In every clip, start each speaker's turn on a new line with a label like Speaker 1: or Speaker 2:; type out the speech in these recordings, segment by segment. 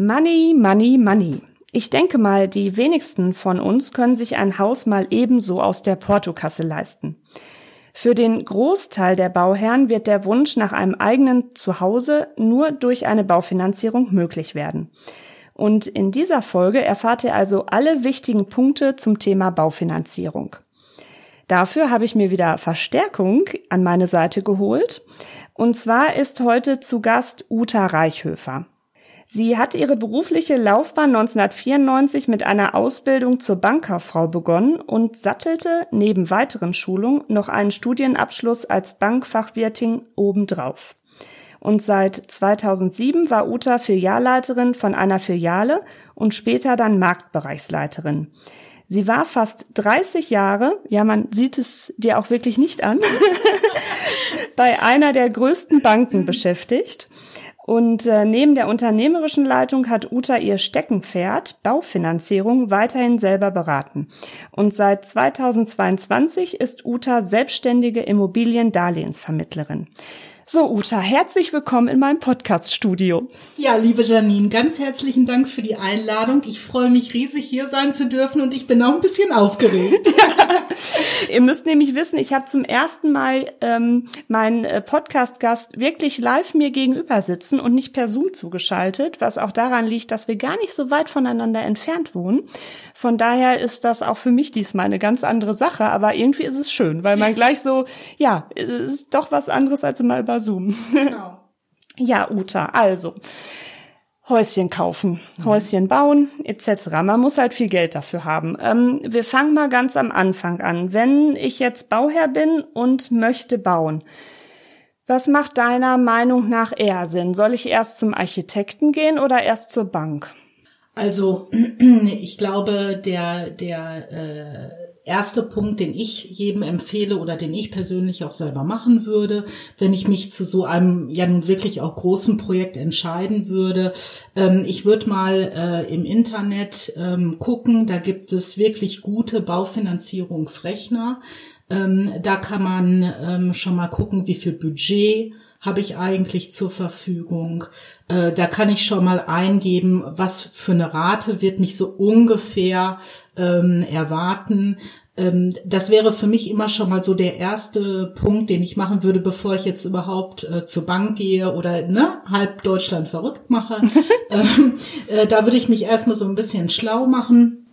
Speaker 1: Money, Money, Money. Ich denke mal, die wenigsten von uns können sich ein Haus mal ebenso aus der Portokasse leisten. Für den Großteil der Bauherren wird der Wunsch nach einem eigenen Zuhause nur durch eine Baufinanzierung möglich werden. Und in dieser Folge erfahrt ihr also alle wichtigen Punkte zum Thema Baufinanzierung. Dafür habe ich mir wieder Verstärkung an meine Seite geholt. Und zwar ist heute zu Gast Uta Reichhöfer. Sie hat ihre berufliche Laufbahn 1994 mit einer Ausbildung zur Bankkauffrau begonnen und sattelte neben weiteren Schulungen noch einen Studienabschluss als Bankfachwirtin obendrauf und seit 2007 war Uta Filialleiterin von einer Filiale und später dann Marktbereichsleiterin. Sie war fast 30 Jahre, ja, man sieht es dir auch wirklich nicht an, bei einer der größten Banken beschäftigt. Und äh, neben der unternehmerischen Leitung hat Uta ihr Steckenpferd, Baufinanzierung, weiterhin selber beraten. Und seit 2022 ist Uta selbstständige Immobiliendarlehensvermittlerin. So, Uta, herzlich willkommen in meinem Podcast-Studio.
Speaker 2: Ja, liebe Janine, ganz herzlichen Dank für die Einladung. Ich freue mich riesig, hier sein zu dürfen und ich bin auch ein bisschen aufgeregt. ja.
Speaker 1: Ihr müsst nämlich wissen, ich habe zum ersten Mal ähm, meinen äh, Podcast-Gast wirklich live mir gegenüber sitzen und nicht per Zoom zugeschaltet, was auch daran liegt, dass wir gar nicht so weit voneinander entfernt wohnen. Von daher ist das auch für mich diesmal eine ganz andere Sache, aber irgendwie ist es schön, weil man gleich so, ja, ist doch was anderes als immer über Zoom. Genau. ja, Uta, also. Häuschen kaufen. Häuschen bauen, etc. Man muss halt viel Geld dafür haben. Ähm, wir fangen mal ganz am Anfang an. Wenn ich jetzt Bauherr bin und möchte bauen, was macht deiner Meinung nach eher Sinn? Soll ich erst zum Architekten gehen oder erst zur Bank?
Speaker 2: Also ich glaube, der der äh erste Punkt, den ich jedem empfehle oder den ich persönlich auch selber machen würde, wenn ich mich zu so einem ja nun wirklich auch großen Projekt entscheiden würde. Ähm, ich würde mal äh, im Internet ähm, gucken, da gibt es wirklich gute Baufinanzierungsrechner. Ähm, da kann man ähm, schon mal gucken, wie viel Budget habe ich eigentlich zur Verfügung. Äh, da kann ich schon mal eingeben, was für eine Rate wird mich so ungefähr ähm, erwarten. Ähm, das wäre für mich immer schon mal so der erste Punkt, den ich machen würde, bevor ich jetzt überhaupt äh, zur Bank gehe oder ne, halb Deutschland verrückt mache. ähm, äh, da würde ich mich erstmal so ein bisschen schlau machen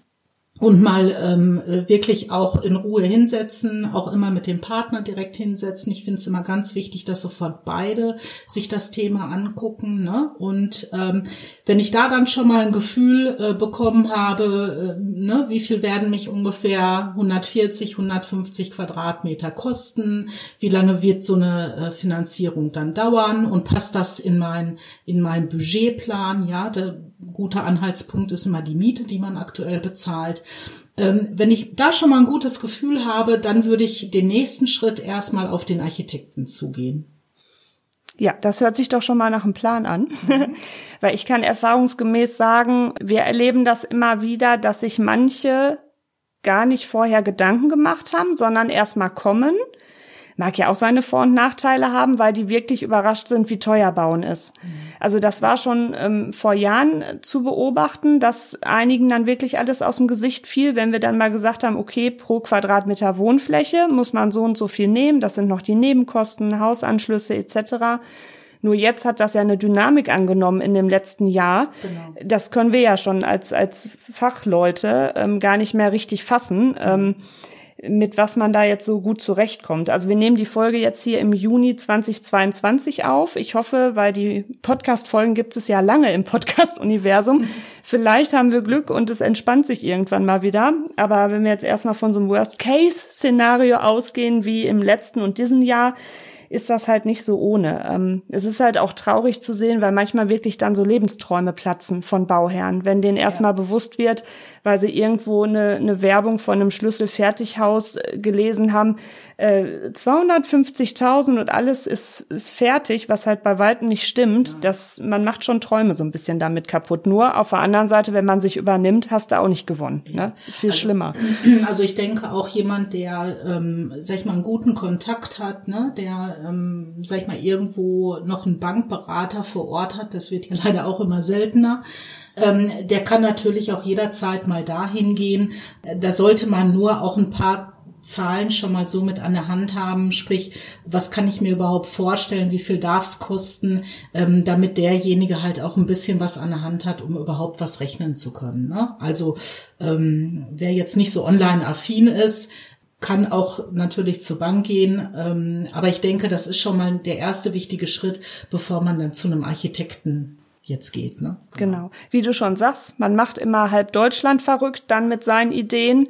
Speaker 2: und mal ähm, wirklich auch in Ruhe hinsetzen, auch immer mit dem Partner direkt hinsetzen. Ich finde es immer ganz wichtig, dass sofort beide sich das Thema angucken. Ne? Und ähm, wenn ich da dann schon mal ein Gefühl äh, bekommen habe, äh, ne, wie viel werden mich ungefähr 140, 150 Quadratmeter kosten, wie lange wird so eine äh, Finanzierung dann dauern und passt das in mein in mein Budgetplan? Ja, der gute Anhaltspunkt ist immer die Miete, die man aktuell bezahlt. Ähm, wenn ich da schon mal ein gutes Gefühl habe, dann würde ich den nächsten Schritt erstmal auf den Architekten zugehen.
Speaker 1: Ja, das hört sich doch schon mal nach einem Plan an. Weil ich kann erfahrungsgemäß sagen, wir erleben das immer wieder, dass sich manche gar nicht vorher Gedanken gemacht haben, sondern erst mal kommen Mag ja auch seine Vor- und Nachteile haben, weil die wirklich überrascht sind, wie teuer Bauen ist. Mhm. Also das war schon ähm, vor Jahren zu beobachten, dass einigen dann wirklich alles aus dem Gesicht fiel, wenn wir dann mal gesagt haben, okay, pro Quadratmeter Wohnfläche muss man so und so viel nehmen, das sind noch die Nebenkosten, Hausanschlüsse etc. Nur jetzt hat das ja eine Dynamik angenommen in dem letzten Jahr. Genau. Das können wir ja schon als, als Fachleute ähm, gar nicht mehr richtig fassen. Ähm, mit was man da jetzt so gut zurechtkommt. Also wir nehmen die Folge jetzt hier im Juni 2022 auf. Ich hoffe, weil die Podcast-Folgen gibt es ja lange im Podcast-Universum. Vielleicht haben wir Glück und es entspannt sich irgendwann mal wieder. Aber wenn wir jetzt erstmal von so einem Worst-Case-Szenario ausgehen wie im letzten und diesem Jahr, ist das halt nicht so ohne. Ähm, es ist halt auch traurig zu sehen, weil manchmal wirklich dann so Lebensträume platzen von Bauherren, wenn denen erstmal ja. bewusst wird, weil sie irgendwo eine, eine Werbung von einem Schlüsselfertighaus äh, gelesen haben, äh, 250.000 und alles ist, ist fertig, was halt bei weitem nicht stimmt. Ja. Das, man macht schon Träume so ein bisschen damit kaputt. Nur auf der anderen Seite, wenn man sich übernimmt, hast du auch nicht gewonnen. Ne? Ist viel
Speaker 2: also,
Speaker 1: schlimmer.
Speaker 2: Also ich denke auch jemand, der, ähm, sag ich mal, einen guten Kontakt hat, ne, der, ähm, sag ich mal, irgendwo noch einen Bankberater vor Ort hat, das wird ja leider auch immer seltener, ähm, der kann natürlich auch jederzeit mal dahin gehen. Da sollte man nur auch ein paar Zahlen schon mal so mit an der Hand haben, sprich, was kann ich mir überhaupt vorstellen, wie viel darf es kosten, ähm, damit derjenige halt auch ein bisschen was an der Hand hat, um überhaupt was rechnen zu können. Ne? Also ähm, wer jetzt nicht so online-affin ist, kann auch natürlich zur Bank gehen, ähm, aber ich denke, das ist schon mal der erste wichtige Schritt, bevor man dann zu einem Architekten jetzt geht. Ne?
Speaker 1: Genau. Wie du schon sagst, man macht immer halb Deutschland verrückt, dann mit seinen Ideen.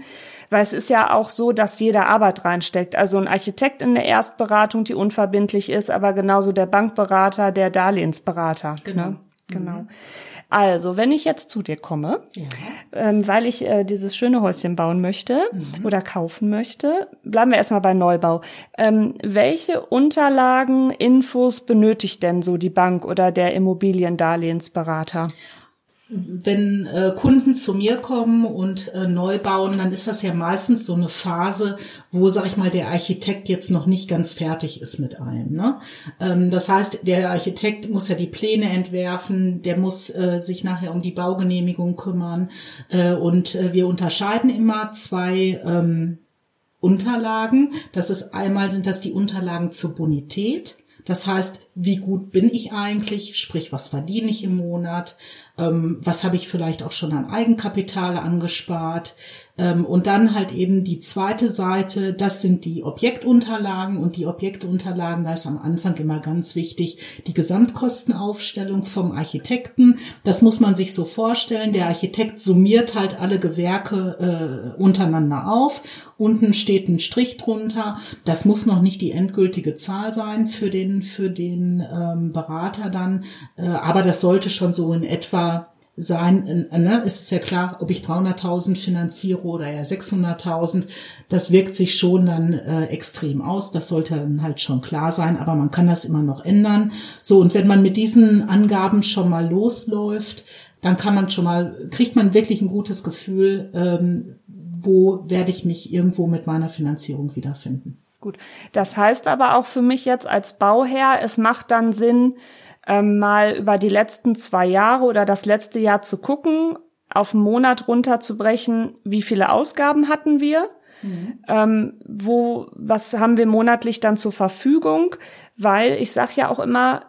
Speaker 1: Weil es ist ja auch so, dass jeder Arbeit reinsteckt. Also ein Architekt in der Erstberatung, die unverbindlich ist, aber genauso der Bankberater, der Darlehensberater.
Speaker 2: Genau.
Speaker 1: Ne? Genau. Mhm. Also, wenn ich jetzt zu dir komme, ja. ähm, weil ich äh, dieses schöne Häuschen bauen möchte mhm. oder kaufen möchte, bleiben wir erstmal bei Neubau. Ähm, welche Unterlagen, Infos benötigt denn so die Bank oder der Immobiliendarlehensberater?
Speaker 2: Wenn äh, Kunden zu mir kommen und äh, neu bauen, dann ist das ja meistens so eine Phase, wo, sag ich mal, der Architekt jetzt noch nicht ganz fertig ist mit allem. Ne? Ähm, das heißt, der Architekt muss ja die Pläne entwerfen, der muss äh, sich nachher um die Baugenehmigung kümmern. Äh, und äh, wir unterscheiden immer zwei ähm, Unterlagen. Das ist einmal sind das die Unterlagen zur Bonität. Das heißt, wie gut bin ich eigentlich? Sprich, was verdiene ich im Monat? Ähm, was habe ich vielleicht auch schon an Eigenkapital angespart? Ähm, und dann halt eben die zweite Seite, das sind die Objektunterlagen und die Objektunterlagen, da ist am Anfang immer ganz wichtig die Gesamtkostenaufstellung vom Architekten. Das muss man sich so vorstellen. Der Architekt summiert halt alle Gewerke äh, untereinander auf. Unten steht ein Strich drunter. Das muss noch nicht die endgültige Zahl sein für den, für den ähm, Berater dann. Äh, aber das sollte schon so in etwa sein, äh, ne, ist es ja klar, ob ich 300.000 finanziere oder ja 600.000, das wirkt sich schon dann äh, extrem aus. Das sollte dann halt schon klar sein, aber man kann das immer noch ändern. So, und wenn man mit diesen Angaben schon mal losläuft, dann kann man schon mal, kriegt man wirklich ein gutes Gefühl, ähm, wo werde ich mich irgendwo mit meiner Finanzierung wiederfinden.
Speaker 1: Gut. Das heißt aber auch für mich jetzt als Bauherr, es macht dann Sinn, ähm, mal über die letzten zwei Jahre oder das letzte Jahr zu gucken, auf einen Monat runterzubrechen, wie viele Ausgaben hatten wir, mhm. ähm, wo, was haben wir monatlich dann zur Verfügung, weil ich sage ja auch immer,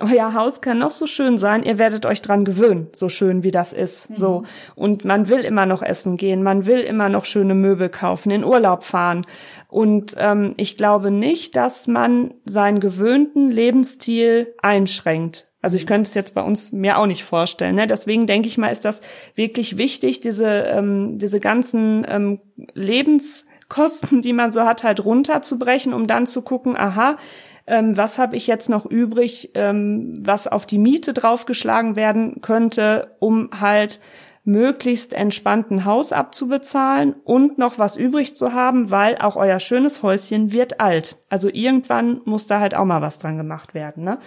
Speaker 1: euer Haus kann noch so schön sein, ihr werdet euch dran gewöhnen, so schön wie das ist. Mhm. So. Und man will immer noch essen gehen, man will immer noch schöne Möbel kaufen, in Urlaub fahren. Und ähm, ich glaube nicht, dass man seinen gewöhnten Lebensstil einschränkt. Also ich könnte es jetzt bei uns mir auch nicht vorstellen. Ne? Deswegen denke ich mal, ist das wirklich wichtig, diese, ähm, diese ganzen ähm, Lebenskosten, die man so hat, halt runterzubrechen, um dann zu gucken, aha, ähm, was habe ich jetzt noch übrig, ähm, was auf die Miete draufgeschlagen werden könnte, um halt möglichst entspannten Haus abzubezahlen und noch was übrig zu haben, weil auch euer schönes Häuschen wird alt. Also irgendwann muss da halt auch mal was dran gemacht werden. Ne?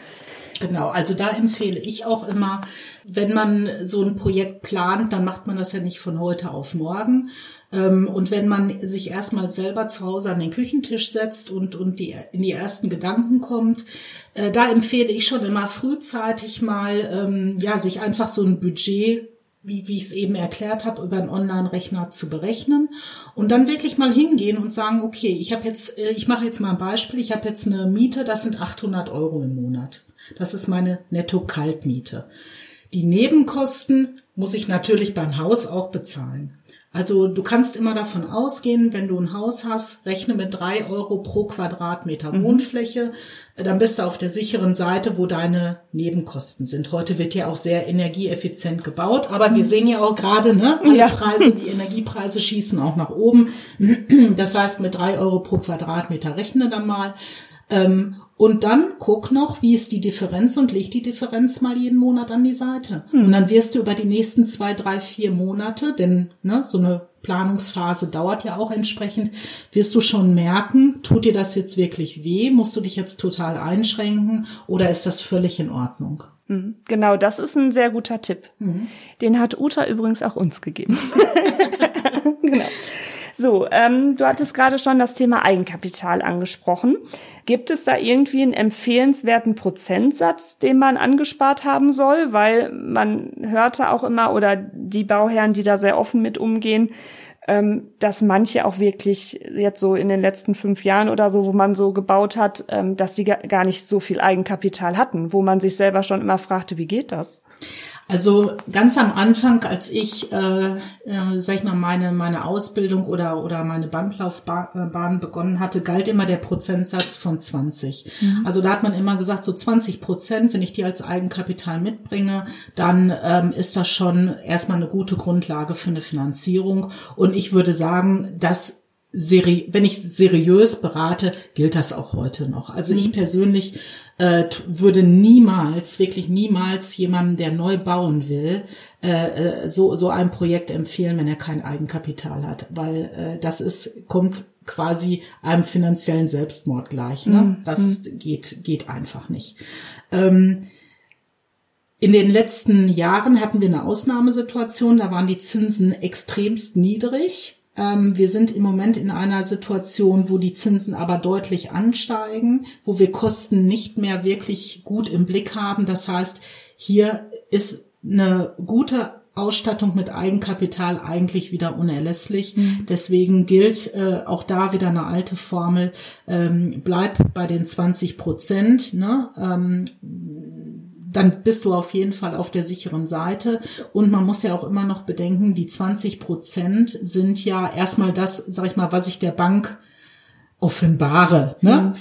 Speaker 2: Genau, also da empfehle ich auch immer, wenn man so ein Projekt plant, dann macht man das ja nicht von heute auf morgen, ähm, und wenn man sich erstmal selber zu Hause an den Küchentisch setzt und, und die, in die ersten Gedanken kommt, äh, da empfehle ich schon immer frühzeitig mal, ähm, ja, sich einfach so ein Budget wie, wie ich es eben erklärt habe, über einen Online-Rechner zu berechnen und dann wirklich mal hingehen und sagen, okay, ich habe jetzt, äh, ich mache jetzt mal ein Beispiel, ich habe jetzt eine Miete, das sind 800 Euro im Monat. Das ist meine Netto-Kaltmiete. Die Nebenkosten muss ich natürlich beim Haus auch bezahlen. Also du kannst immer davon ausgehen, wenn du ein Haus hast, rechne mit drei Euro pro Quadratmeter mhm. Dann bist du auf der sicheren Seite, wo deine Nebenkosten sind. Heute wird ja auch sehr energieeffizient gebaut, aber mhm. wir sehen ja auch gerade, ne, alle ja. Preise, die Energiepreise schießen auch nach oben. Das heißt, mit drei Euro pro Quadratmeter rechne dann mal. Ähm, und dann guck noch, wie ist die Differenz und leg die Differenz mal jeden Monat an die Seite. Hm. Und dann wirst du über die nächsten zwei, drei, vier Monate, denn ne, so eine Planungsphase dauert ja auch entsprechend, wirst du schon merken, tut dir das jetzt wirklich weh? Musst du dich jetzt total einschränken oder ist das völlig in Ordnung?
Speaker 1: Hm. Genau, das ist ein sehr guter Tipp. Mhm. Den hat Uta übrigens auch uns gegeben. genau. So, ähm, du hattest gerade schon das Thema Eigenkapital angesprochen. Gibt es da irgendwie einen empfehlenswerten Prozentsatz, den man angespart haben soll? Weil man hörte auch immer, oder die Bauherren, die da sehr offen mit umgehen, ähm, dass manche auch wirklich jetzt so in den letzten fünf Jahren oder so, wo man so gebaut hat, ähm, dass die gar nicht so viel Eigenkapital hatten, wo man sich selber schon immer fragte, wie geht das?
Speaker 2: Also ganz am Anfang, als ich, äh, äh, sag ich mal, meine, meine Ausbildung oder, oder meine Bandlaufbahn begonnen hatte, galt immer der Prozentsatz von 20. Mhm. Also da hat man immer gesagt, so 20 Prozent, wenn ich die als Eigenkapital mitbringe, dann ähm, ist das schon erstmal eine gute Grundlage für eine Finanzierung. Und ich würde sagen, dass seri wenn ich seriös berate, gilt das auch heute noch. Also ich mhm. persönlich äh, würde niemals, wirklich niemals jemandem, der neu bauen will, äh, äh, so, so ein Projekt empfehlen, wenn er kein Eigenkapital hat, weil äh, das ist, kommt quasi einem finanziellen Selbstmord gleich. Ne? Mhm. Das mhm. geht, geht einfach nicht. Ähm, in den letzten Jahren hatten wir eine Ausnahmesituation, da waren die Zinsen extremst niedrig. Ähm, wir sind im Moment in einer Situation, wo die Zinsen aber deutlich ansteigen, wo wir Kosten nicht mehr wirklich gut im Blick haben. Das heißt, hier ist eine gute Ausstattung mit Eigenkapital eigentlich wieder unerlässlich. Mhm. Deswegen gilt äh, auch da wieder eine alte Formel, ähm, bleib bei den 20 Prozent. Ne? Ähm, dann bist du auf jeden Fall auf der sicheren Seite. Und man muss ja auch immer noch bedenken, die 20 Prozent sind ja erstmal das, sag ich mal, was ich der Bank offenbare. Ne?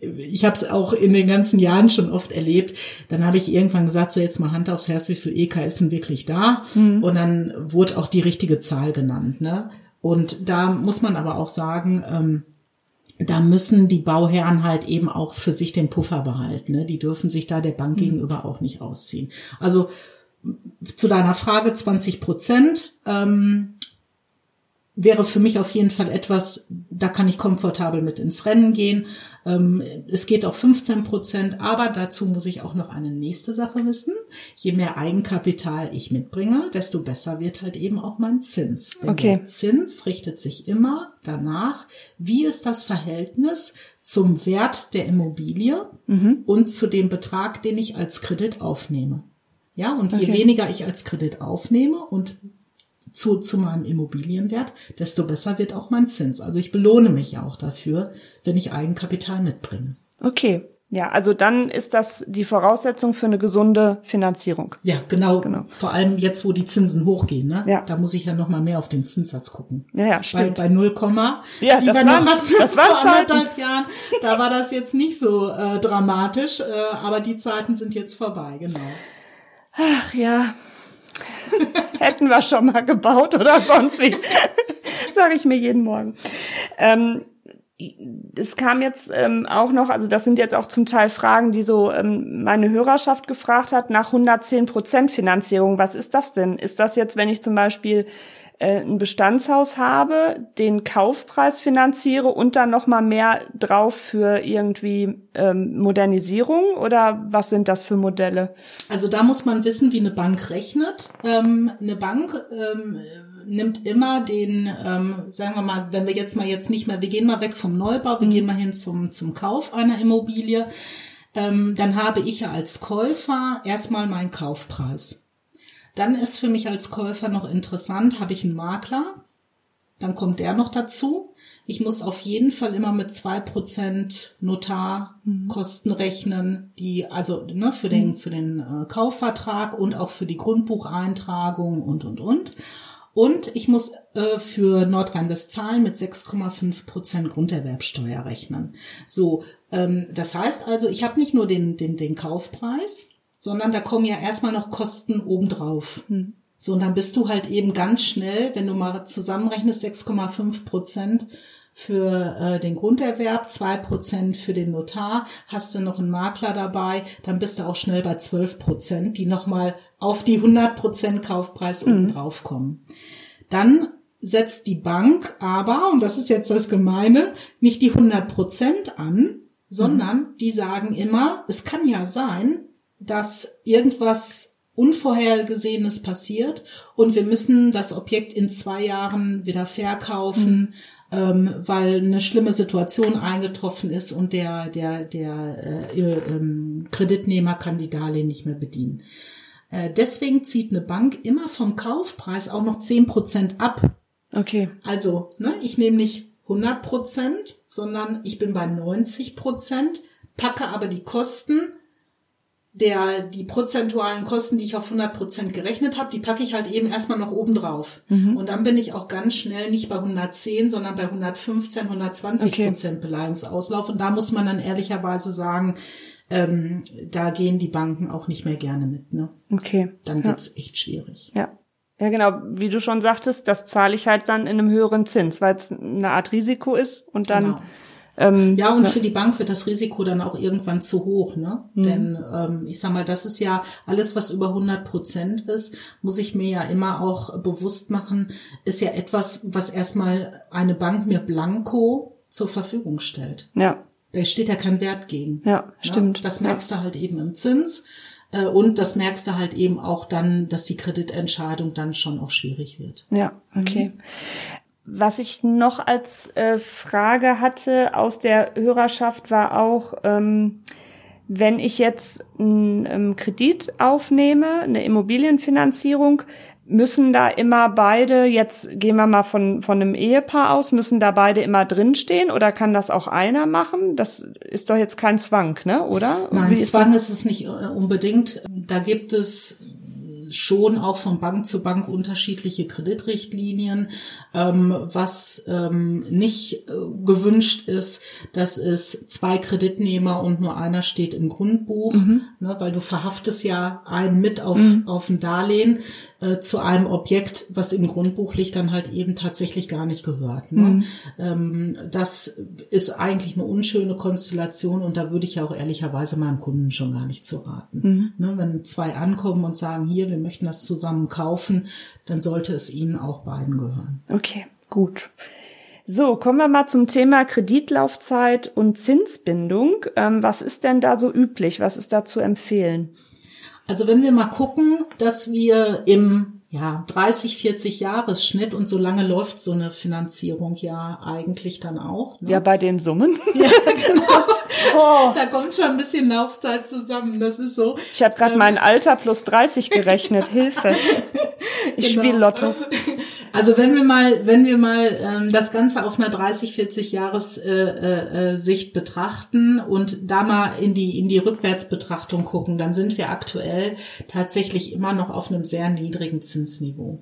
Speaker 2: Ich habe es auch in den ganzen Jahren schon oft erlebt. Dann habe ich irgendwann gesagt, so jetzt mal Hand aufs Herz, wie viel EK ist denn wirklich da? Mhm. Und dann wurde auch die richtige Zahl genannt. Ne? Und da muss man aber auch sagen, ähm, da müssen die Bauherren halt eben auch für sich den Puffer behalten. Ne? Die dürfen sich da der Bank mhm. gegenüber auch nicht ausziehen. Also zu deiner Frage 20 Prozent. Ähm, wäre für mich auf jeden Fall etwas, da kann ich komfortabel mit ins Rennen gehen. Ähm, es geht auch 15 Prozent, aber dazu muss ich auch noch eine nächste Sache wissen. Je mehr Eigenkapital ich mitbringe, desto besser wird halt eben auch mein Zins. Denn okay. der Zins richtet sich immer danach, wie ist das Verhältnis zum Wert der Immobilie mhm. und zu dem Betrag, den ich als Kredit aufnehme. Ja, und je okay. weniger ich als Kredit aufnehme und zu, zu meinem Immobilienwert, desto besser wird auch mein Zins. Also ich belohne mich ja auch dafür, wenn ich Eigenkapital mitbringe.
Speaker 1: Okay. Ja, also dann ist das die Voraussetzung für eine gesunde Finanzierung.
Speaker 2: Ja, genau. genau. Vor allem jetzt, wo die Zinsen hochgehen, ne? Ja. Da muss ich ja noch mal mehr auf den Zinssatz gucken.
Speaker 1: Ja, ja stimmt.
Speaker 2: Bei, bei 0,
Speaker 1: ja,
Speaker 2: die
Speaker 1: das
Speaker 2: wir
Speaker 1: waren,
Speaker 2: noch hatten
Speaker 1: das
Speaker 2: vor anderthalb Jahren, da war das jetzt nicht so äh, dramatisch, äh, aber die Zeiten sind jetzt vorbei, genau.
Speaker 1: Ach ja, Hätten wir schon mal gebaut oder sonst wie. Sage ich mir jeden Morgen. Ähm, es kam jetzt ähm, auch noch, also das sind jetzt auch zum Teil Fragen, die so ähm, meine Hörerschaft gefragt hat, nach 110 Prozent Finanzierung. Was ist das denn? Ist das jetzt, wenn ich zum Beispiel ein Bestandshaus habe, den Kaufpreis finanziere und dann noch mal mehr drauf für irgendwie ähm, Modernisierung oder was sind das für Modelle?
Speaker 2: Also da muss man wissen, wie eine Bank rechnet. Ähm, eine Bank ähm, nimmt immer den, ähm, sagen wir mal, wenn wir jetzt mal jetzt nicht mehr, wir gehen mal weg vom Neubau, wir mhm. gehen mal hin zum zum Kauf einer Immobilie. Ähm, dann habe ich ja als Käufer erstmal meinen Kaufpreis. Dann ist für mich als Käufer noch interessant, habe ich einen Makler, dann kommt der noch dazu. Ich muss auf jeden Fall immer mit zwei Prozent Notarkosten rechnen, die also ne, für den für den äh, Kaufvertrag und auch für die Grundbucheintragung und und und. Und ich muss äh, für Nordrhein-Westfalen mit 6,5 Prozent Grunderwerbsteuer rechnen. So, ähm, das heißt also, ich habe nicht nur den, den, den Kaufpreis, sondern da kommen ja erstmal noch Kosten obendrauf. Hm. So, und dann bist du halt eben ganz schnell, wenn du mal zusammenrechnest, 6,5 Prozent für äh, den Grunderwerb, zwei Prozent für den Notar, hast du noch einen Makler dabei, dann bist du auch schnell bei 12 Prozent, die nochmal auf die 100 Prozent Kaufpreis mhm. oben drauf kommen. Dann setzt die Bank aber, und das ist jetzt das Gemeine, nicht die 100 Prozent an, sondern mhm. die sagen immer, es kann ja sein, dass irgendwas Unvorhergesehenes passiert und wir müssen das Objekt in zwei Jahren wieder verkaufen, mhm ähm, weil eine schlimme Situation eingetroffen ist und der, der, der äh, ähm, Kreditnehmer kann die Darlehen nicht mehr bedienen. Äh, deswegen zieht eine Bank immer vom Kaufpreis auch noch zehn Prozent ab.
Speaker 1: Okay.
Speaker 2: Also, ne, ich nehme nicht 100 Prozent, sondern ich bin bei 90 Prozent, packe aber die Kosten der, die prozentualen Kosten, die ich auf 100 Prozent gerechnet habe, die packe ich halt eben erstmal noch oben drauf. Mhm. Und dann bin ich auch ganz schnell nicht bei 110, sondern bei 115, 120 okay. Prozent Beleihungsauslauf. Und da muss man dann ehrlicherweise sagen, ähm, da gehen die Banken auch nicht mehr gerne mit. Ne?
Speaker 1: Okay.
Speaker 2: Dann wird's ja. echt schwierig.
Speaker 1: Ja. Ja, genau. Wie du schon sagtest, das zahle ich halt dann in einem höheren Zins, weil es eine Art Risiko ist und dann genau
Speaker 2: ähm, ja, und für die Bank wird das Risiko dann auch irgendwann zu hoch, ne? Mhm. Denn ähm, ich sag mal, das ist ja alles, was über 100 Prozent ist, muss ich mir ja immer auch bewusst machen, ist ja etwas, was erstmal eine Bank mir blanko zur Verfügung stellt.
Speaker 1: Ja.
Speaker 2: Da steht ja kein Wert gegen.
Speaker 1: Ja, ne? stimmt.
Speaker 2: Das merkst ja. du halt eben im Zins. Äh, und das merkst du halt eben auch dann, dass die Kreditentscheidung dann schon auch schwierig wird.
Speaker 1: Ja, okay. Mhm. Was ich noch als äh, Frage hatte aus der Hörerschaft war auch, ähm, wenn ich jetzt einen ähm, Kredit aufnehme, eine Immobilienfinanzierung, müssen da immer beide, jetzt gehen wir mal von, von einem Ehepaar aus, müssen da beide immer drinstehen oder kann das auch einer machen? Das ist doch jetzt kein Zwang, ne? oder?
Speaker 2: Nein, Zwang ist es nicht äh, unbedingt. Da gibt es schon auch von Bank zu Bank unterschiedliche Kreditrichtlinien. Ähm, was ähm, nicht äh, gewünscht ist, dass es zwei Kreditnehmer und nur einer steht im Grundbuch, mhm. ne, weil du verhaftest ja einen mit auf, mhm. auf ein Darlehen äh, zu einem Objekt, was im Grundbuch liegt, dann halt eben tatsächlich gar nicht gehört. Ne? Mhm. Ähm, das ist eigentlich eine unschöne Konstellation und da würde ich ja auch ehrlicherweise meinem Kunden schon gar nicht zu raten. Mhm. Ne, wenn zwei ankommen und sagen, hier, wir möchten das zusammen kaufen, dann sollte es ihnen auch beiden gehören.
Speaker 1: Okay, gut. So, kommen wir mal zum Thema Kreditlaufzeit und Zinsbindung. Ähm, was ist denn da so üblich? Was ist da zu empfehlen?
Speaker 2: Also wenn wir mal gucken, dass wir im ja, 30, 40 Jahresschnitt und so lange läuft so eine Finanzierung ja eigentlich dann auch.
Speaker 1: Ne? Ja, bei den Summen.
Speaker 2: Ja, genau. oh. Da kommt schon ein bisschen Laufzeit zusammen, das ist so.
Speaker 1: Ich habe gerade ähm. mein Alter plus 30 gerechnet, Hilfe. Ich genau. spiele Lotto.
Speaker 2: Also wenn wir mal, wenn wir mal ähm, das Ganze auf einer 30, 40 Jahres äh, äh, Sicht betrachten und da mal in die in die Rückwärtsbetrachtung gucken, dann sind wir aktuell tatsächlich immer noch auf einem sehr niedrigen Zinsniveau.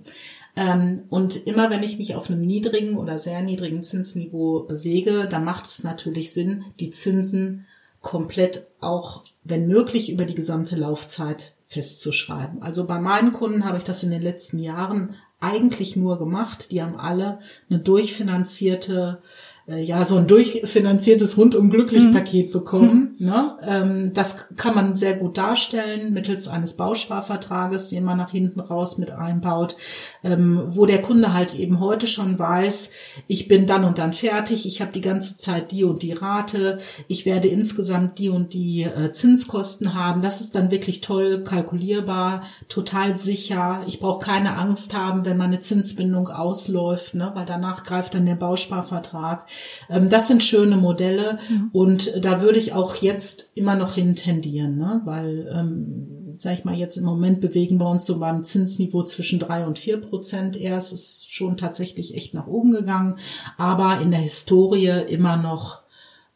Speaker 2: Ähm, und immer wenn ich mich auf einem niedrigen oder sehr niedrigen Zinsniveau bewege, dann macht es natürlich Sinn, die Zinsen komplett auch, wenn möglich, über die gesamte Laufzeit festzuschreiben. Also bei meinen Kunden habe ich das in den letzten Jahren eigentlich nur gemacht. Die haben alle eine durchfinanzierte äh, ja so ein durchfinanziertes rundum glücklich mhm. Paket bekommen. Ne? Ähm, das kann man sehr gut darstellen mittels eines Bausparvertrages, den man nach hinten raus mit einbaut, ähm, wo der Kunde halt eben heute schon weiß, ich bin dann und dann fertig, ich habe die ganze Zeit die und die Rate, ich werde insgesamt die und die äh, Zinskosten haben. Das ist dann wirklich toll kalkulierbar, total sicher. Ich brauche keine Angst haben, wenn meine Zinsbindung ausläuft, ne? weil danach greift dann der Bausparvertrag. Ähm, das sind schöne Modelle mhm. und da würde ich auch jetzt immer noch hin tendieren, ne? weil, ähm, sag ich mal, jetzt im Moment bewegen wir uns so beim Zinsniveau zwischen drei und vier Prozent erst. Ist schon tatsächlich echt nach oben gegangen, aber in der Historie immer noch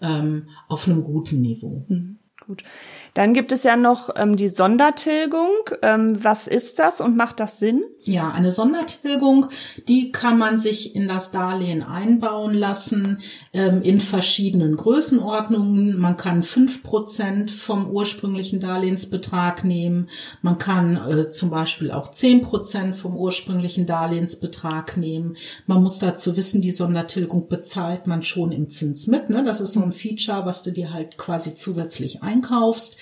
Speaker 2: ähm, auf einem guten Niveau. Mhm.
Speaker 1: Gut. Dann gibt es ja noch ähm, die Sondertilgung. Ähm, was ist das und macht das Sinn?
Speaker 2: Ja, eine Sondertilgung, die kann man sich in das Darlehen einbauen lassen ähm, in verschiedenen Größenordnungen. Man kann fünf Prozent vom ursprünglichen Darlehensbetrag nehmen. Man kann äh, zum Beispiel auch zehn Prozent vom ursprünglichen Darlehensbetrag nehmen. Man muss dazu wissen, die Sondertilgung bezahlt man schon im Zins mit. Ne? Das ist so ein Feature, was du dir halt quasi zusätzlich einkaufst.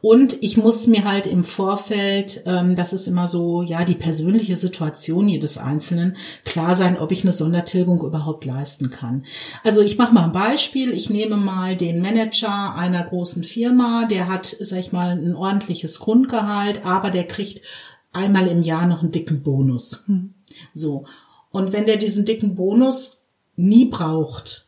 Speaker 2: Und ich muss mir halt im Vorfeld, ähm, das ist immer so, ja, die persönliche Situation jedes Einzelnen, klar sein, ob ich eine Sondertilgung überhaupt leisten kann. Also ich mache mal ein Beispiel. Ich nehme mal den Manager einer großen Firma, der hat, sag ich mal, ein ordentliches Grundgehalt, aber der kriegt einmal im Jahr noch einen dicken Bonus. Hm. So. Und wenn der diesen dicken Bonus nie braucht,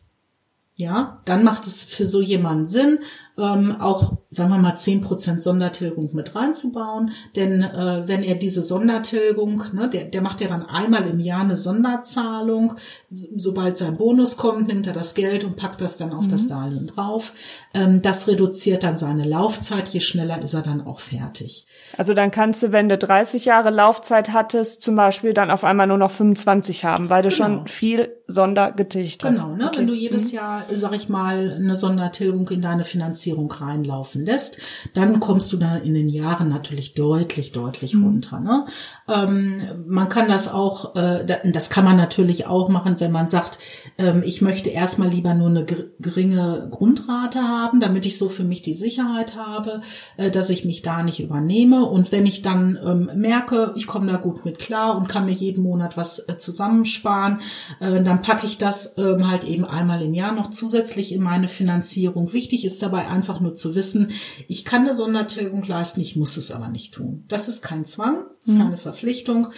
Speaker 2: ja, dann macht es für so jemanden Sinn, ähm, auch, sagen wir mal, zehn Prozent Sondertilgung mit reinzubauen. Denn äh, wenn er diese Sondertilgung, ne, der, der macht ja dann einmal im Jahr eine Sonderzahlung. Sobald sein Bonus kommt, nimmt er das Geld und packt das dann auf mhm. das Darlehen drauf. Ähm, das reduziert dann seine Laufzeit. Je schneller ist er dann auch fertig.
Speaker 1: Also dann kannst du, wenn du 30 Jahre Laufzeit hattest, zum Beispiel dann auf einmal nur noch 25 haben, weil du genau. schon viel Sonder getilgt
Speaker 2: hast. Genau, ne? Okay. wenn du jedes mhm. Jahr, sag ich mal, eine Sondertilgung in deine Finanzierung Finanzierung reinlaufen lässt, dann kommst du da in den Jahren natürlich deutlich, deutlich mhm. runter. Ne? Ähm, man kann das auch, äh, das kann man natürlich auch machen, wenn man sagt, ähm, ich möchte erstmal lieber nur eine geringe Grundrate haben, damit ich so für mich die Sicherheit habe, äh, dass ich mich da nicht übernehme. Und wenn ich dann ähm, merke, ich komme da gut mit klar und kann mir jeden Monat was äh, zusammensparen, äh, dann packe ich das ähm, halt eben einmal im Jahr noch zusätzlich in meine Finanzierung. Wichtig ist dabei einfach nur zu wissen, ich kann eine Sondertilgung leisten, ich muss es aber nicht tun. Das ist kein Zwang, das ist mhm. keine Verpflichtung.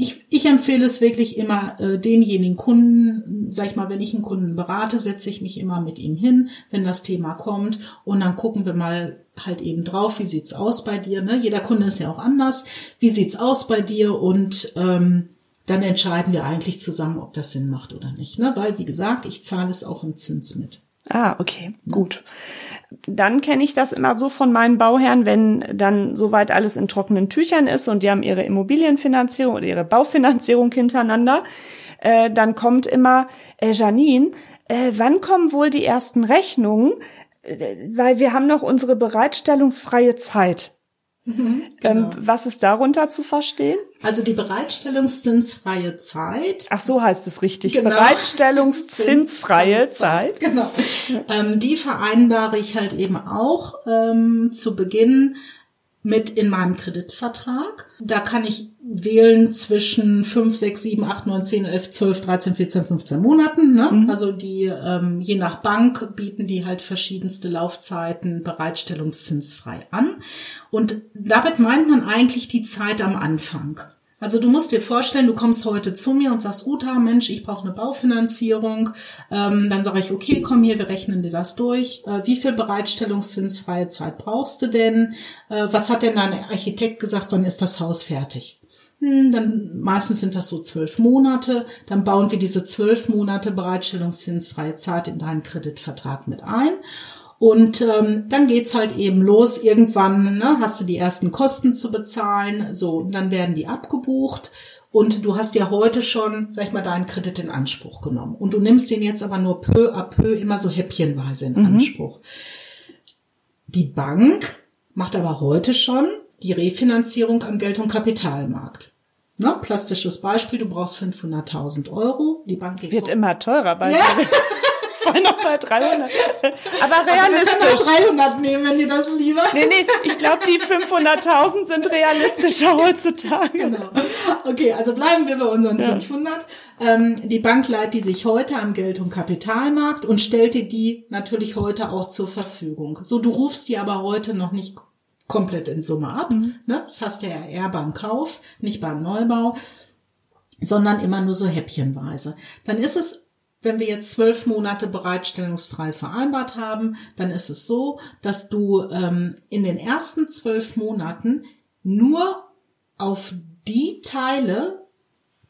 Speaker 2: Ich, ich empfehle es wirklich immer äh, denjenigen Kunden, sag ich mal, wenn ich einen Kunden berate, setze ich mich immer mit ihm hin, wenn das Thema kommt und dann gucken wir mal halt eben drauf, wie sieht's aus bei dir. Ne? Jeder Kunde ist ja auch anders. Wie sieht's aus bei dir und ähm, dann entscheiden wir eigentlich zusammen, ob das Sinn macht oder nicht. Ne? Weil, wie gesagt, ich zahle es auch im Zins mit.
Speaker 1: Ah, okay, gut dann kenne ich das immer so von meinen Bauherren, wenn dann soweit alles in trockenen Tüchern ist und die haben ihre Immobilienfinanzierung oder ihre Baufinanzierung hintereinander, äh, dann kommt immer, äh, Janine, äh, wann kommen wohl die ersten Rechnungen? Äh, weil wir haben noch unsere bereitstellungsfreie Zeit. Mhm, genau. ähm, was ist darunter zu verstehen?
Speaker 2: Also die Bereitstellungszinsfreie Zeit.
Speaker 1: Ach so heißt es richtig. Genau. Bereitstellungszinsfreie Zeit.
Speaker 2: Genau. Ähm, die vereinbare ich halt eben auch ähm, zu Beginn mit in meinem Kreditvertrag. Da kann ich wählen zwischen 5, 6, 7, 8, 9, 10, 11, 12, 13, 14, 15 Monaten. Ne? Mhm. Also die, ähm, je nach Bank bieten die halt verschiedenste Laufzeiten bereitstellungszinsfrei an. Und damit meint man eigentlich die Zeit am Anfang. Also du musst dir vorstellen, du kommst heute zu mir und sagst, Uta, Mensch, ich brauche eine Baufinanzierung. Ähm, dann sage ich, okay, komm hier, wir rechnen dir das durch. Äh, wie viel Bereitstellungszinsfreie Zeit brauchst du denn? Äh, was hat denn dein Architekt gesagt, wann ist das Haus fertig? Hm, dann meistens sind das so zwölf Monate. Dann bauen wir diese zwölf Monate Bereitstellungszinsfreie Zeit in deinen Kreditvertrag mit ein. Und ähm, dann geht's halt eben los. Irgendwann ne, hast du die ersten Kosten zu bezahlen. So, dann werden die abgebucht. Und du hast ja heute schon, sag ich mal, deinen Kredit in Anspruch genommen. Und du nimmst den jetzt aber nur peu à peu immer so häppchenweise in mhm. Anspruch. Die Bank macht aber heute schon die Refinanzierung am Geld- und Kapitalmarkt. Ne, plastisches Beispiel, du brauchst 500.000 Euro. Die Bank
Speaker 1: geht wird immer teurer bei ja. voll noch bei 300. Aber realistisch. Also
Speaker 2: wir 300 nehmen, wenn ihr das lieber.
Speaker 1: Nee, nee, ich glaube, die 500.000 sind realistischer heutzutage. Genau.
Speaker 2: Okay, also bleiben wir bei unseren ja. 500. Ähm, die Bank leiht die sich heute am Geld- und Kapitalmarkt und stellt dir die natürlich heute auch zur Verfügung. So, du rufst die aber heute noch nicht komplett in Summe ab. Mhm. Ne? Das hast du ja eher beim Kauf, nicht beim Neubau, sondern immer nur so häppchenweise. Dann ist es wenn wir jetzt zwölf Monate bereitstellungsfrei vereinbart haben, dann ist es so, dass du ähm, in den ersten zwölf Monaten nur auf die Teile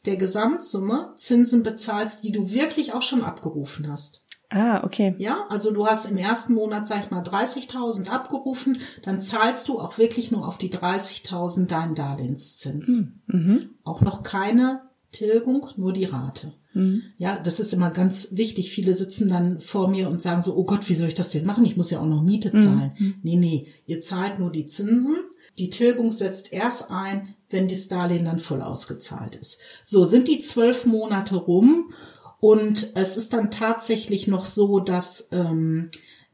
Speaker 2: der Gesamtsumme Zinsen bezahlst, die du wirklich auch schon abgerufen hast.
Speaker 1: Ah, okay.
Speaker 2: Ja, also du hast im ersten Monat, sag ich mal, 30.000 abgerufen, dann zahlst du auch wirklich nur auf die 30.000 deinen Darlehenszins. Mhm. Auch noch keine Tilgung, nur die Rate. Mhm. Ja, das ist immer ganz wichtig. Viele sitzen dann vor mir und sagen so, oh Gott, wie soll ich das denn machen? Ich muss ja auch noch Miete zahlen. Mhm. Nee, nee, ihr zahlt nur die Zinsen. Die Tilgung setzt erst ein, wenn das Darlehen dann voll ausgezahlt ist. So, sind die zwölf Monate rum und es ist dann tatsächlich noch so, dass ähm,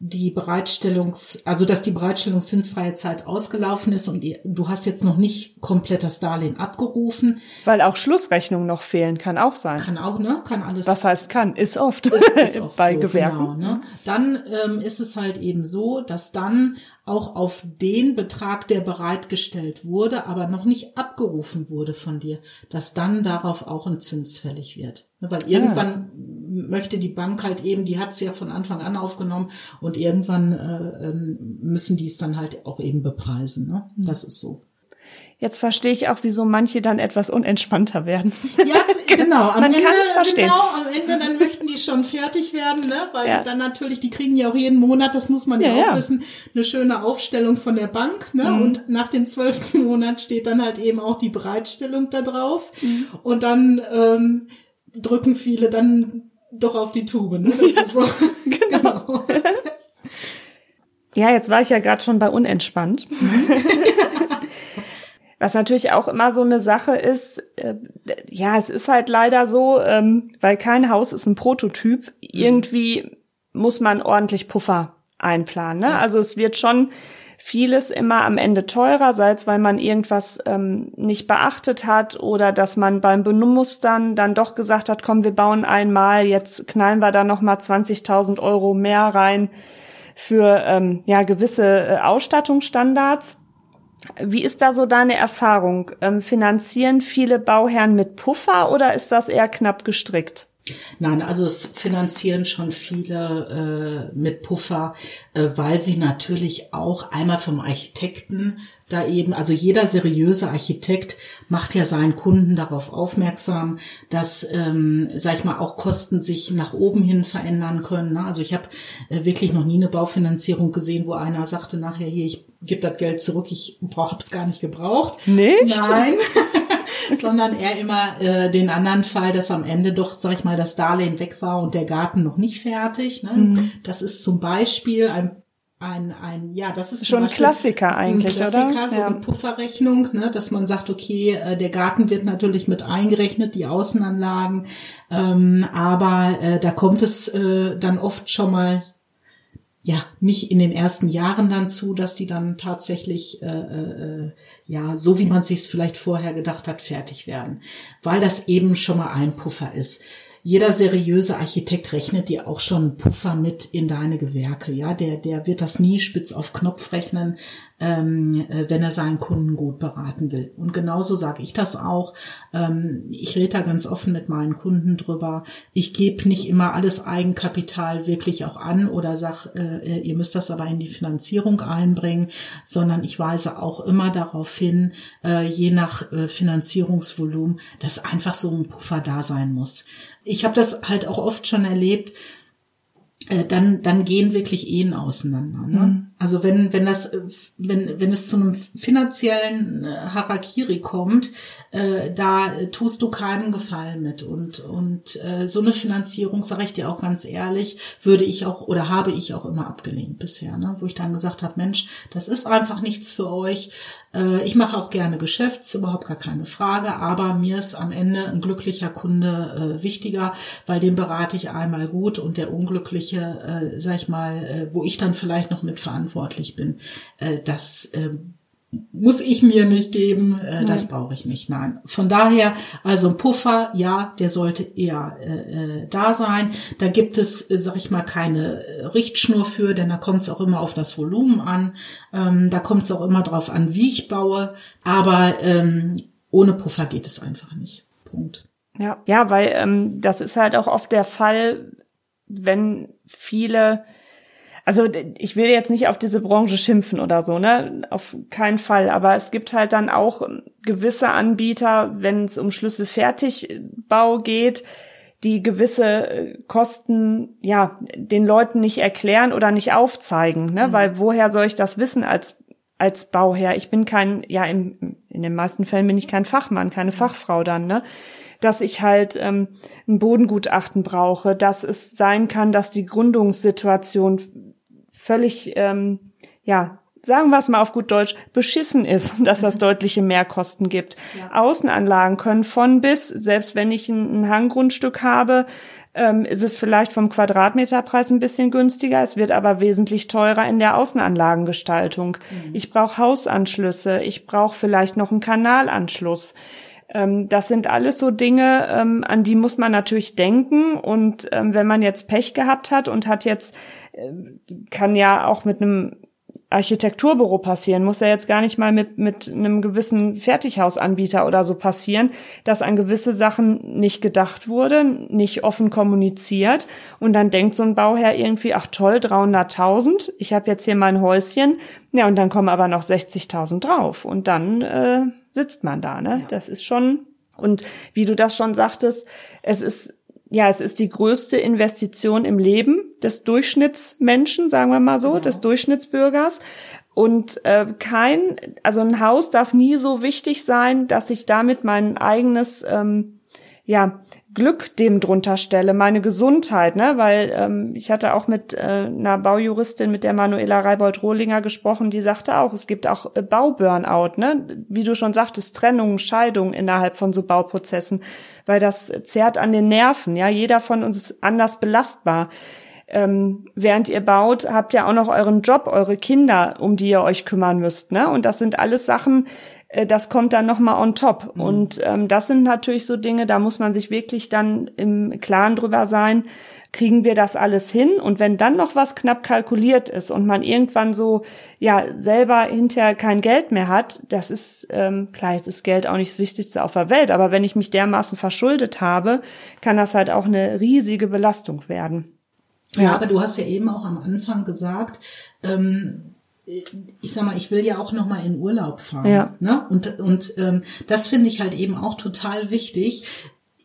Speaker 2: die Bereitstellungs, also dass die Bereitstellungszinsfreie Zeit ausgelaufen ist und du hast jetzt noch nicht komplett das Darlehen abgerufen.
Speaker 1: Weil auch Schlussrechnungen noch fehlen, kann auch sein.
Speaker 2: Kann auch, ne? Kann alles.
Speaker 1: Was heißt kann? Ist oft.
Speaker 2: Ist, ist oft bei so, Gewerken. Genau, ne? Dann ähm, ist es halt eben so, dass dann auch auf den Betrag, der bereitgestellt wurde, aber noch nicht abgerufen wurde von dir, dass dann darauf auch ein Zins fällig wird. Ne, weil irgendwann ja. möchte die Bank halt eben, die hat es ja von Anfang an aufgenommen und irgendwann äh, ähm, müssen die es dann halt auch eben bepreisen. Ne? Mhm. Das ist so.
Speaker 1: Jetzt verstehe ich auch, wieso manche dann etwas unentspannter werden.
Speaker 2: Ja, genau. Am Man Ende, kann es verstehen. Genau, am Ende dann möchten die schon fertig werden, ne? Weil ja. dann natürlich, die kriegen ja auch jeden Monat, das muss man ja, ja auch ja. wissen, eine schöne Aufstellung von der Bank, ne? Mhm. Und nach dem zwölften Monat steht dann halt eben auch die Bereitstellung da drauf. Mhm. Und dann ähm, drücken viele dann doch auf die Tube, ne? Das ist so. genau. genau.
Speaker 1: Ja, jetzt war ich ja gerade schon bei unentspannt. Was natürlich auch immer so eine Sache ist, äh, ja, es ist halt leider so, ähm, weil kein Haus ist ein Prototyp. Mhm. Irgendwie muss man ordentlich Puffer einplanen. Ne? Ja. Also es wird schon vieles immer am Ende teurer, sei es, weil man irgendwas ähm, nicht beachtet hat oder dass man beim Benumustern dann doch gesagt hat, komm, wir bauen einmal, jetzt knallen wir da nochmal 20.000 Euro mehr rein für ähm, ja gewisse äh, Ausstattungsstandards. Wie ist da so deine Erfahrung? Ähm, finanzieren viele Bauherren mit Puffer oder ist das eher knapp gestrickt?
Speaker 2: Nein, also es finanzieren schon viele äh, mit Puffer, äh, weil sie natürlich auch einmal vom Architekten da eben, also jeder seriöse Architekt macht ja seinen Kunden darauf aufmerksam, dass, ähm, sag ich mal, auch Kosten sich nach oben hin verändern können. Ne? Also ich habe äh, wirklich noch nie eine Baufinanzierung gesehen, wo einer sagte nachher hier, ich gebe das Geld zurück, ich brauch, hab's gar nicht gebraucht.
Speaker 1: Nee,
Speaker 2: Nein. sondern eher immer äh, den anderen Fall, dass am Ende doch, sag ich mal, das Darlehen weg war und der Garten noch nicht fertig. Ne? Mhm. Das ist zum Beispiel ein ein, ein, ja, das ist
Speaker 1: schon ein Klassiker eigentlich, ein Klassiker, oder?
Speaker 2: So ja. eine Pufferrechnung, ne, dass man sagt, okay, äh, der Garten wird natürlich mit eingerechnet, die Außenanlagen, ähm, aber äh, da kommt es äh, dann oft schon mal ja nicht in den ersten Jahren dann zu, dass die dann tatsächlich äh, äh, ja so wie man sich es vielleicht vorher gedacht hat fertig werden, weil das eben schon mal ein Puffer ist jeder seriöse Architekt rechnet dir auch schon Puffer mit in deine Gewerke. Ja, der, der wird das nie spitz auf Knopf rechnen, ähm, äh, wenn er seinen Kunden gut beraten will. Und genauso sage ich das auch. Ähm, ich rede da ganz offen mit meinen Kunden drüber. Ich gebe nicht immer alles Eigenkapital wirklich auch an oder sag, äh, ihr müsst das aber in die Finanzierung einbringen, sondern ich weise auch immer darauf hin, äh, je nach äh, Finanzierungsvolumen, dass einfach so ein Puffer da sein muss ich habe das halt auch oft schon erlebt, dann, dann gehen wirklich Ehen auseinander. Ne? Mhm. Also wenn, wenn das, wenn, wenn es zu einem finanziellen äh, Harakiri kommt, äh, da tust du keinen Gefallen mit. Und, und äh, so eine Finanzierung, sage ich dir auch ganz ehrlich, würde ich auch oder habe ich auch immer abgelehnt bisher, ne? wo ich dann gesagt habe, Mensch, das ist einfach nichts für euch. Äh, ich mache auch gerne Geschäfts, überhaupt gar keine Frage, aber mir ist am Ende ein glücklicher Kunde äh, wichtiger, weil den berate ich einmal gut und der unglückliche, äh, sag ich mal, äh, wo ich dann vielleicht noch mit verantwortlich verantwortlich bin, äh, das äh, muss ich mir nicht geben, äh, das brauche ich nicht. Nein. Von daher, also ein Puffer, ja, der sollte eher äh, äh da sein. Da gibt es, äh, sag ich mal, keine äh, Richtschnur für, denn da kommt es auch immer auf das Volumen an. Ähm, da kommt es auch immer drauf an, wie ich baue. Aber ähm, ohne Puffer geht es einfach nicht. Punkt.
Speaker 1: Ja, ja, weil ähm, das ist halt auch oft der Fall, wenn viele also ich will jetzt nicht auf diese Branche schimpfen oder so, ne? Auf keinen Fall. Aber es gibt halt dann auch gewisse Anbieter, wenn es um Schlüsselfertigbau geht, die gewisse äh, Kosten ja den Leuten nicht erklären oder nicht aufzeigen, ne? Mhm. Weil woher soll ich das wissen als als Bauherr? Ich bin kein, ja, in, in den meisten Fällen bin ich kein Fachmann, keine mhm. Fachfrau dann, ne? Dass ich halt ähm, ein Bodengutachten brauche, dass es sein kann, dass die Gründungssituation völlig, ähm, ja, sagen wir es mal auf gut Deutsch, beschissen ist, dass das mhm. deutliche Mehrkosten gibt. Ja. Außenanlagen können von bis, selbst wenn ich ein, ein Hanggrundstück habe, ähm, ist es vielleicht vom Quadratmeterpreis ein bisschen günstiger. Es wird aber wesentlich teurer in der Außenanlagengestaltung. Mhm. Ich brauche Hausanschlüsse, ich brauche vielleicht noch einen Kanalanschluss. Ähm, das sind alles so Dinge, ähm, an die muss man natürlich denken. Und ähm, wenn man jetzt Pech gehabt hat und hat jetzt, kann ja auch mit einem Architekturbüro passieren, muss ja jetzt gar nicht mal mit, mit einem gewissen Fertighausanbieter oder so passieren, dass an gewisse Sachen nicht gedacht wurde, nicht offen kommuniziert. Und dann denkt so ein Bauherr irgendwie, ach toll, 300.000, ich habe jetzt hier mein Häuschen, ja und dann kommen aber noch 60.000 drauf. Und dann äh, sitzt man da, ne? Ja. Das ist schon und wie du das schon sagtest, es ist ja, es ist die größte Investition im Leben des Durchschnittsmenschen, sagen wir mal so, genau. des Durchschnittsbürgers. Und äh, kein, also ein Haus darf nie so wichtig sein, dass ich damit mein eigenes ähm, ja, Glück dem drunter stelle, meine Gesundheit, ne? Weil ähm, ich hatte auch mit äh, einer Baujuristin, mit der Manuela Reibold-Rohlinger gesprochen, die sagte auch, es gibt auch äh, Bauburnout, ne? Wie du schon sagtest, Trennung, Scheidung innerhalb von so Bauprozessen, weil das zerrt an den Nerven, ja. Jeder von uns ist anders belastbar. Ähm, während ihr baut, habt ihr auch noch euren Job, eure Kinder, um die ihr euch kümmern müsst, ne? Und das sind alles Sachen, das kommt dann nochmal on top. Mhm. Und ähm, das sind natürlich so Dinge, da muss man sich wirklich dann im Klaren drüber sein, kriegen wir das alles hin? Und wenn dann noch was knapp kalkuliert ist und man irgendwann so, ja, selber hinterher kein Geld mehr hat, das ist, ähm, klar, jetzt ist Geld auch nicht das Wichtigste auf der Welt, aber wenn ich mich dermaßen verschuldet habe, kann das halt auch eine riesige Belastung werden.
Speaker 2: Ja, aber du hast ja eben auch am Anfang gesagt, ähm, ich sag mal, ich will ja auch noch mal in Urlaub fahren. Ja. Ne? Und, und ähm, das finde ich halt eben auch total wichtig.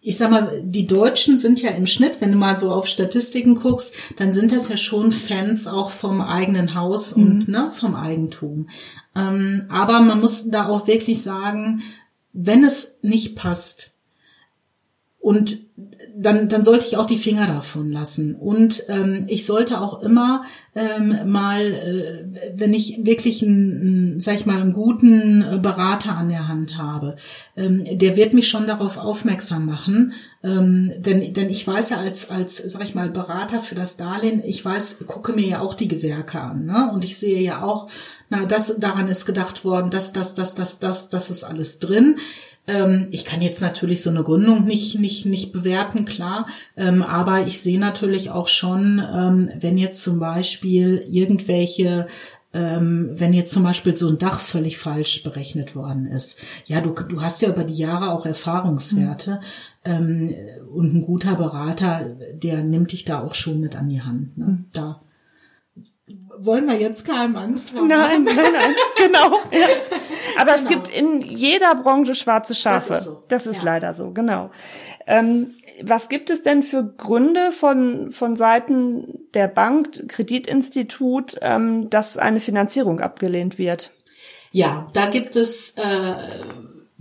Speaker 2: Ich sag mal, die Deutschen sind ja im Schnitt, wenn du mal so auf Statistiken guckst, dann sind das ja schon Fans auch vom eigenen Haus mhm. und ne, vom Eigentum. Ähm, aber man muss da auch wirklich sagen, wenn es nicht passt und dann, dann sollte ich auch die Finger davon lassen. Und ähm, ich sollte auch immer ähm, mal, äh, wenn ich wirklich einen, sag ich mal, einen guten äh, Berater an der Hand habe, ähm, der wird mich schon darauf aufmerksam machen. Ähm, denn, denn ich weiß ja als, als, sag ich mal, Berater für das Darlehen, ich weiß, gucke mir ja auch die Gewerke an. Ne? Und ich sehe ja auch, na, das, daran ist gedacht worden, das, das, das, das, das, das ist alles drin. Ähm, ich kann jetzt natürlich so eine Gründung nicht, nicht, nicht bewerten, klar. Ähm, aber ich sehe natürlich auch schon, ähm, wenn jetzt zum Beispiel irgendwelche ähm, wenn jetzt zum Beispiel so ein Dach völlig falsch berechnet worden ist. Ja, du, du hast ja über die Jahre auch Erfahrungswerte mhm. ähm, und ein guter Berater, der nimmt dich da auch schon mit an die Hand. Ne? Mhm. Da wollen wir jetzt keinem Angst haben.
Speaker 1: Nein, nein, nein, genau. Ja. Aber genau. es gibt in jeder Branche schwarze Schafe. Das ist, so. das ist ja. leider so, genau. Ähm, was gibt es denn für Gründe von, von Seiten der Bank, Kreditinstitut, ähm, dass eine Finanzierung abgelehnt wird?
Speaker 2: Ja, da gibt es äh,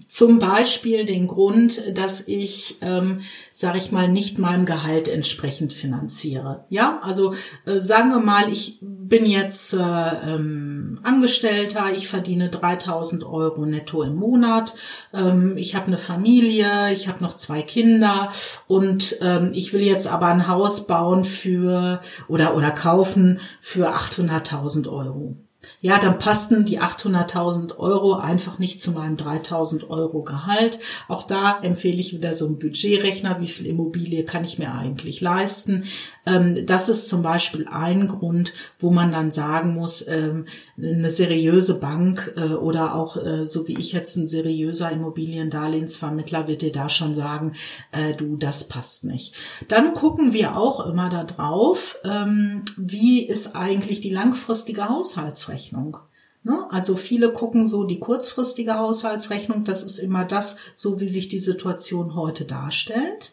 Speaker 2: zum Beispiel den Grund, dass ich, ähm, sage ich mal, nicht meinem Gehalt entsprechend finanziere. Ja, also äh, sagen wir mal, ich bin jetzt äh, ähm, Angestellter, ich verdiene 3000 Euro netto im Monat, ähm, ich habe eine Familie, ich habe noch zwei Kinder und ähm, ich will jetzt aber ein Haus bauen für oder oder kaufen für 800.000 Euro ja, dann passten die 800.000 Euro einfach nicht zu meinem 3.000 Euro Gehalt. Auch da empfehle ich wieder so einen Budgetrechner. Wie viel Immobilie kann ich mir eigentlich leisten? Ähm, das ist zum Beispiel ein Grund, wo man dann sagen muss, ähm, eine seriöse Bank äh, oder auch äh, so wie ich jetzt ein seriöser Immobiliendarlehensvermittler wird dir da schon sagen, äh, du, das passt nicht. Dann gucken wir auch immer da drauf, ähm, wie ist eigentlich die langfristige Haushaltsrechnung. Ne? Also viele gucken so die kurzfristige Haushaltsrechnung, das ist immer das, so wie sich die Situation heute darstellt.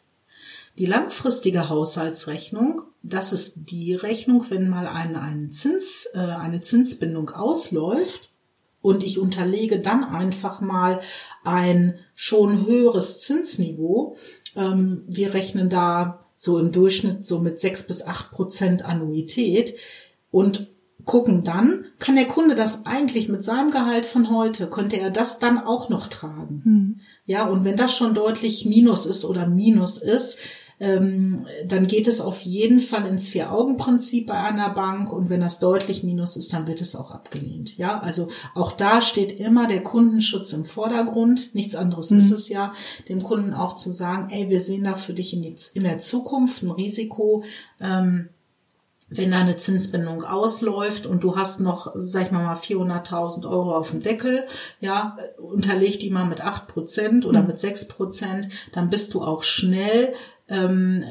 Speaker 2: Die langfristige Haushaltsrechnung, das ist die Rechnung, wenn mal ein, ein Zins, äh, eine Zinsbindung ausläuft und ich unterlege dann einfach mal ein schon höheres Zinsniveau. Ähm, wir rechnen da so im Durchschnitt so mit sechs bis acht Prozent Annuität und gucken dann, kann der Kunde das eigentlich mit seinem Gehalt von heute, könnte er das dann auch noch tragen? Hm. Ja, und wenn das schon deutlich Minus ist oder Minus ist, ähm, dann geht es auf jeden Fall ins Vier-Augen-Prinzip bei einer Bank und wenn das deutlich Minus ist, dann wird es auch abgelehnt. Ja, also auch da steht immer der Kundenschutz im Vordergrund. Nichts anderes mhm. ist es ja, dem Kunden auch zu sagen, ey, wir sehen da für dich in, die, in der Zukunft ein Risiko. Ähm, wenn deine Zinsbindung ausläuft und du hast noch, sag ich mal, mal 400.000 Euro auf dem Deckel, ja, unterleg die mal mit acht Prozent oder mhm. mit sechs Prozent, dann bist du auch schnell ähm,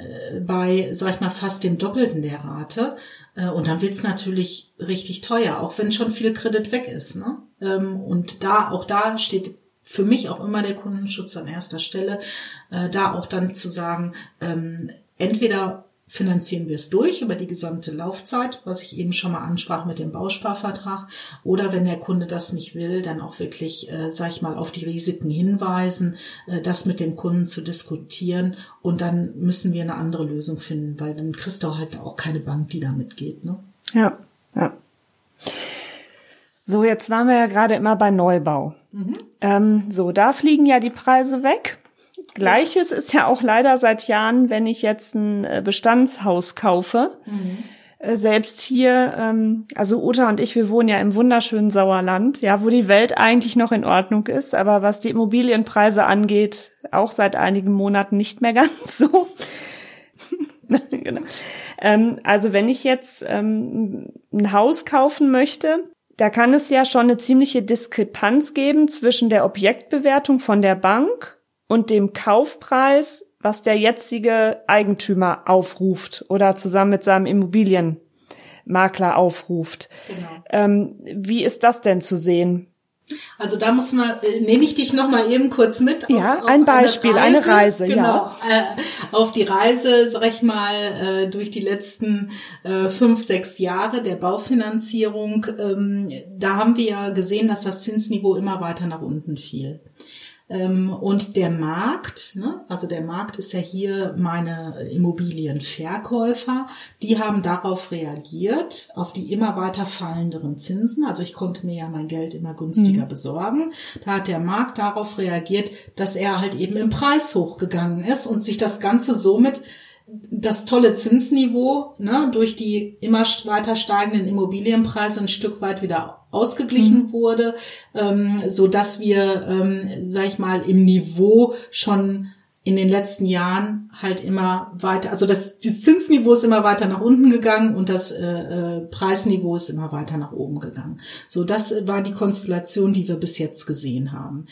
Speaker 2: bei, sag ich mal, fast dem Doppelten der Rate. Äh, und dann wird's natürlich richtig teuer, auch wenn schon viel Kredit weg ist. Ne? Ähm, und da, auch da steht für mich auch immer der Kundenschutz an erster Stelle, äh, da auch dann zu sagen, ähm, entweder finanzieren wir es durch über die gesamte Laufzeit, was ich eben schon mal ansprach mit dem Bausparvertrag. Oder wenn der Kunde das nicht will, dann auch wirklich, äh, sag ich mal, auf die Risiken hinweisen, äh, das mit dem Kunden zu diskutieren. Und dann müssen wir eine andere Lösung finden, weil dann kriegst du halt auch keine Bank, die da mitgeht. Ne?
Speaker 1: Ja, ja. So, jetzt waren wir ja gerade immer bei Neubau. Mhm. Ähm, so, da fliegen ja die Preise weg. Gleiches ist ja auch leider seit Jahren, wenn ich jetzt ein äh, Bestandshaus kaufe. Mhm. Äh, selbst hier, ähm, also Uta und ich, wir wohnen ja im wunderschönen Sauerland, ja, wo die Welt eigentlich noch in Ordnung ist, aber was die Immobilienpreise angeht, auch seit einigen Monaten nicht mehr ganz so. genau. ähm, also wenn ich jetzt ähm, ein Haus kaufen möchte, da kann es ja schon eine ziemliche Diskrepanz geben zwischen der Objektbewertung von der Bank und dem Kaufpreis, was der jetzige Eigentümer aufruft oder zusammen mit seinem Immobilienmakler aufruft. Genau. Ähm, wie ist das denn zu sehen?
Speaker 2: Also da muss man, äh, nehme ich dich noch mal eben kurz mit.
Speaker 1: Ja, auf, ein Beispiel, eine Reise, eine Reise
Speaker 2: genau,
Speaker 1: ja.
Speaker 2: Äh, auf die Reise, sag ich mal, äh, durch die letzten äh, fünf, sechs Jahre der Baufinanzierung. Ähm, da haben wir ja gesehen, dass das Zinsniveau immer weiter nach unten fiel. Ähm, und der Markt, ne, also der Markt ist ja hier meine Immobilienverkäufer, die haben darauf reagiert, auf die immer weiter fallenderen Zinsen. Also ich konnte mir ja mein Geld immer günstiger mhm. besorgen. Da hat der Markt darauf reagiert, dass er halt eben im Preis hochgegangen ist und sich das Ganze somit das tolle Zinsniveau ne, durch die immer weiter steigenden Immobilienpreise ein Stück weit wieder ausgeglichen mhm. wurde, ähm, so dass wir, ähm, sag ich mal, im Niveau schon in den letzten Jahren halt immer weiter, also das, das Zinsniveau ist immer weiter nach unten gegangen und das äh, äh, Preisniveau ist immer weiter nach oben gegangen. So, das war die Konstellation, die wir bis jetzt gesehen haben.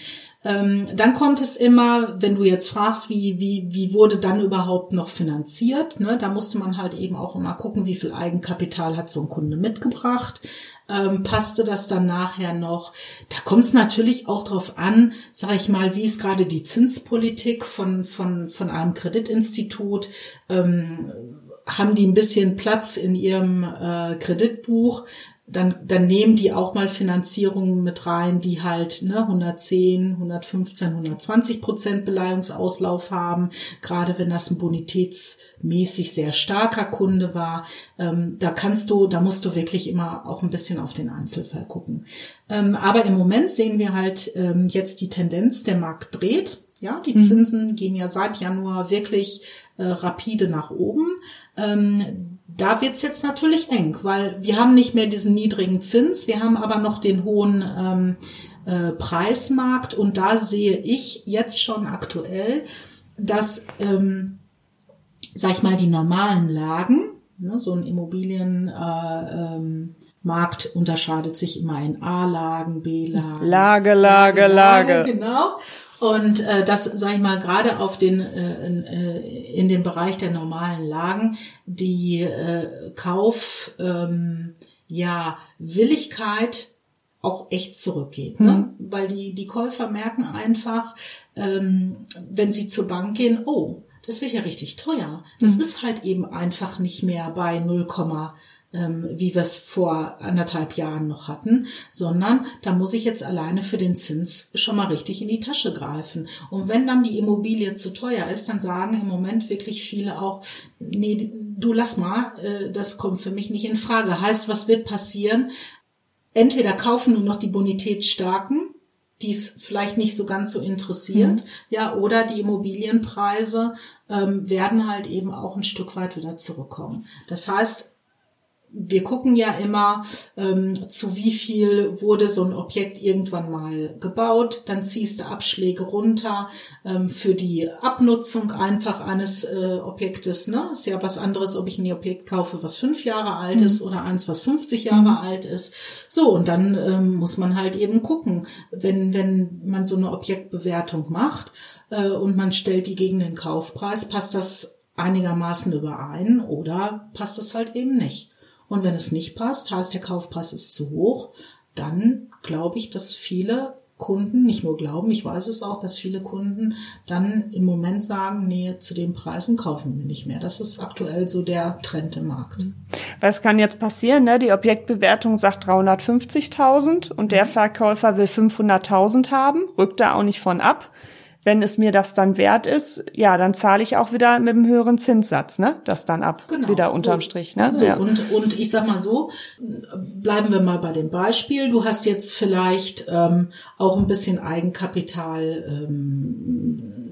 Speaker 2: Ähm, dann kommt es immer, wenn du jetzt fragst, wie, wie, wie wurde dann überhaupt noch finanziert, ne, da musste man halt eben auch immer gucken, wie viel Eigenkapital hat so ein Kunde mitgebracht ähm, passte das dann nachher noch. Da kommt es natürlich auch drauf an, sage ich mal, wie ist gerade die Zinspolitik von, von, von einem Kreditinstitut. Ähm, haben die ein bisschen Platz in ihrem äh, Kreditbuch? Dann, dann nehmen die auch mal Finanzierungen mit rein, die halt ne, 110, 115, 120 Prozent Beleihungsauslauf haben, gerade wenn das ein bonitätsmäßig sehr starker Kunde war. Ähm, da kannst du, da musst du wirklich immer auch ein bisschen auf den Einzelfall gucken. Ähm, aber im Moment sehen wir halt ähm, jetzt die Tendenz, der Markt dreht. Ja, die mhm. Zinsen gehen ja seit Januar wirklich äh, rapide nach oben. Ähm, da wird's jetzt natürlich eng, weil wir haben nicht mehr diesen niedrigen Zins, wir haben aber noch den hohen ähm, äh, Preismarkt und da sehe ich jetzt schon aktuell, dass, ähm, sag ich mal, die normalen Lagen, ne, so ein Immobilienmarkt äh, ähm, Markt unterscheidet sich immer in A-Lagen, B-Lagen.
Speaker 1: Lage, Lage, Lage. Lage.
Speaker 2: Genau. Und äh, das, sage ich mal, gerade auf den äh, in, äh, in dem Bereich der normalen Lagen, die äh, Kauf, ähm, ja, Willigkeit auch echt zurückgeht, ne? mhm. weil die die Käufer merken einfach, ähm, wenn sie zur Bank gehen, oh, das wird ja richtig teuer. Das mhm. ist halt eben einfach nicht mehr bei 0, ähm, wie wir es vor anderthalb Jahren noch hatten, sondern da muss ich jetzt alleine für den Zins schon mal richtig in die Tasche greifen. Und wenn dann die Immobilie zu teuer ist, dann sagen im Moment wirklich viele auch, nee, du lass mal, äh, das kommt für mich nicht in Frage. Heißt, was wird passieren? Entweder kaufen nur noch die Bonitätsstarken, die es vielleicht nicht so ganz so interessiert, mhm. ja, oder die Immobilienpreise ähm, werden halt eben auch ein Stück weit wieder zurückkommen. Das heißt, wir gucken ja immer, ähm, zu wie viel wurde so ein Objekt irgendwann mal gebaut. Dann ziehst du Abschläge runter ähm, für die Abnutzung einfach eines äh, Objektes. Ne? Ist ja was anderes, ob ich ein Objekt kaufe, was fünf Jahre alt mhm. ist oder eins, was 50 Jahre mhm. alt ist. So, und dann ähm, muss man halt eben gucken, wenn, wenn man so eine Objektbewertung macht äh, und man stellt die gegen den Kaufpreis, passt das einigermaßen überein oder passt das halt eben nicht. Und wenn es nicht passt, heißt der Kaufpreis ist zu hoch, dann glaube ich, dass viele Kunden, nicht nur glauben, ich weiß es auch, dass viele Kunden dann im Moment sagen, nee, zu den Preisen kaufen wir nicht mehr. Das ist aktuell so der Trend im Markt.
Speaker 1: Was kann jetzt passieren? Ne? Die Objektbewertung sagt 350.000 und der mhm. Verkäufer will 500.000 haben, rückt da auch nicht von ab wenn es mir das dann wert ist, ja, dann zahle ich auch wieder mit einem höheren Zinssatz, ne? Das dann ab, genau, wieder unterm so, Strich, ne?
Speaker 2: So, ja. und, und ich sag mal so, bleiben wir mal bei dem Beispiel. Du hast jetzt vielleicht ähm, auch ein bisschen Eigenkapital ähm,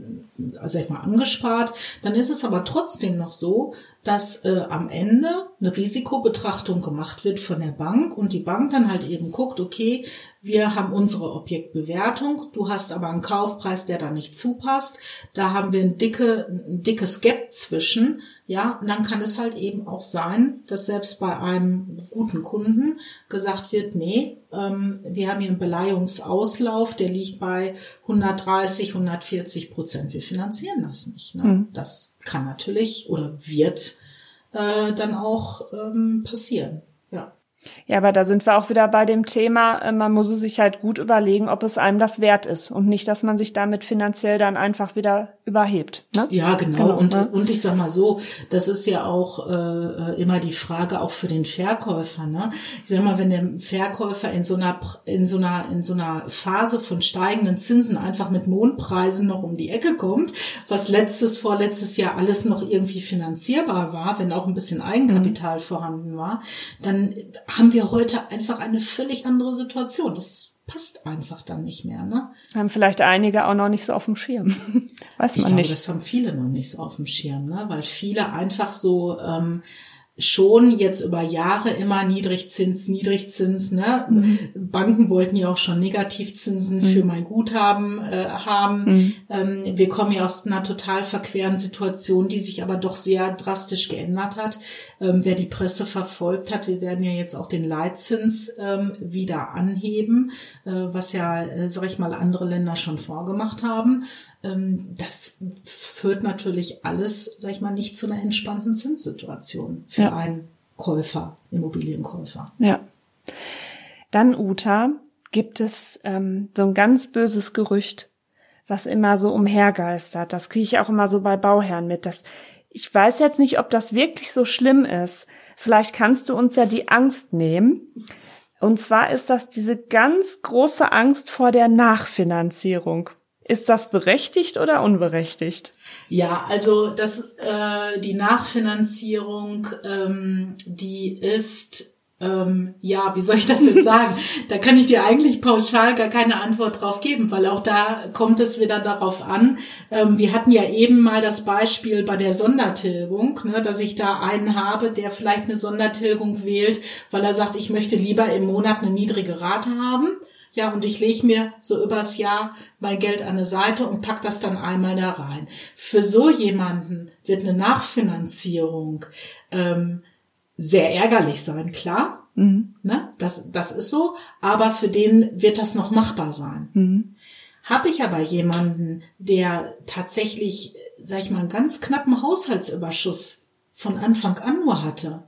Speaker 2: sag ich mal, angespart, dann ist es aber trotzdem noch so, dass äh, am Ende eine Risikobetrachtung gemacht wird von der Bank und die Bank dann halt eben guckt, okay, wir haben unsere Objektbewertung, du hast aber einen Kaufpreis, der da nicht zupasst, da haben wir ein, dicke, ein dickes Gap zwischen, ja, und dann kann es halt eben auch sein, dass selbst bei einem guten Kunden gesagt wird, nee, ähm, wir haben hier einen Beleihungsauslauf, der liegt bei 130, 140 Prozent. Wir finanzieren das nicht. Ne? Mhm. Das kann natürlich oder wird äh, dann auch ähm, passieren.
Speaker 1: Ja, aber da sind wir auch wieder bei dem Thema, äh, man muss es sich halt gut überlegen, ob es einem das wert ist und nicht, dass man sich damit finanziell dann einfach wieder überhebt. Ne?
Speaker 2: Ja, genau. genau und, ne? und ich sag mal so, das ist ja auch äh, immer die Frage auch für den Verkäufer. Ne? Ich sag mal, wenn der Verkäufer in so einer in so einer in so einer Phase von steigenden Zinsen einfach mit Mondpreisen noch um die Ecke kommt, was letztes vorletztes Jahr alles noch irgendwie finanzierbar war, wenn auch ein bisschen Eigenkapital mhm. vorhanden war, dann haben wir heute einfach eine völlig andere Situation. Das passt einfach dann nicht mehr. Ne?
Speaker 1: Haben vielleicht einige auch noch nicht so auf dem Schirm. Weiß man
Speaker 2: ich
Speaker 1: nicht.
Speaker 2: das haben viele noch nicht so auf dem Schirm, ne? weil viele einfach so ähm, schon jetzt über Jahre immer Niedrigzins, Niedrigzins. Ne? Mhm. Banken wollten ja auch schon Negativzinsen mhm. für mein Guthaben äh, haben. Mhm. Ähm, wir kommen ja aus einer total verqueren Situation, die sich aber doch sehr drastisch geändert hat. Ähm, wer die Presse verfolgt hat, wir werden ja jetzt auch den Leitzins ähm, wieder anheben, äh, was ja, äh, sag ich mal, andere Länder schon vorgemacht haben. Ähm, das führt natürlich alles, sag ich mal, nicht zu einer entspannten Zinssituation für ja. einen Käufer, Immobilienkäufer.
Speaker 1: Ja. Dann, Uta, gibt es ähm, so ein ganz böses Gerücht, was immer so umhergeistert. Das kriege ich auch immer so bei Bauherren mit. Das, ich weiß jetzt nicht, ob das wirklich so schlimm ist. Vielleicht kannst du uns ja die Angst nehmen. Und zwar ist das diese ganz große Angst vor der Nachfinanzierung. Ist das berechtigt oder unberechtigt?
Speaker 2: Ja, also das, äh, die Nachfinanzierung, ähm, die ist ähm, ja, wie soll ich das jetzt sagen? da kann ich dir eigentlich pauschal gar keine Antwort drauf geben, weil auch da kommt es wieder darauf an. Ähm, wir hatten ja eben mal das Beispiel bei der Sondertilgung, ne, dass ich da einen habe, der vielleicht eine Sondertilgung wählt, weil er sagt, ich möchte lieber im Monat eine niedrige Rate haben. Ja, und ich lege mir so übers Jahr mein Geld an eine Seite und pack das dann einmal da rein. Für so jemanden wird eine Nachfinanzierung ähm, sehr ärgerlich sein, klar. Mhm. Ne? Das, das ist so. Aber für den wird das noch machbar sein. Mhm. Habe ich aber jemanden, der tatsächlich, sag ich mal, einen ganz knappen Haushaltsüberschuss von Anfang an nur hatte,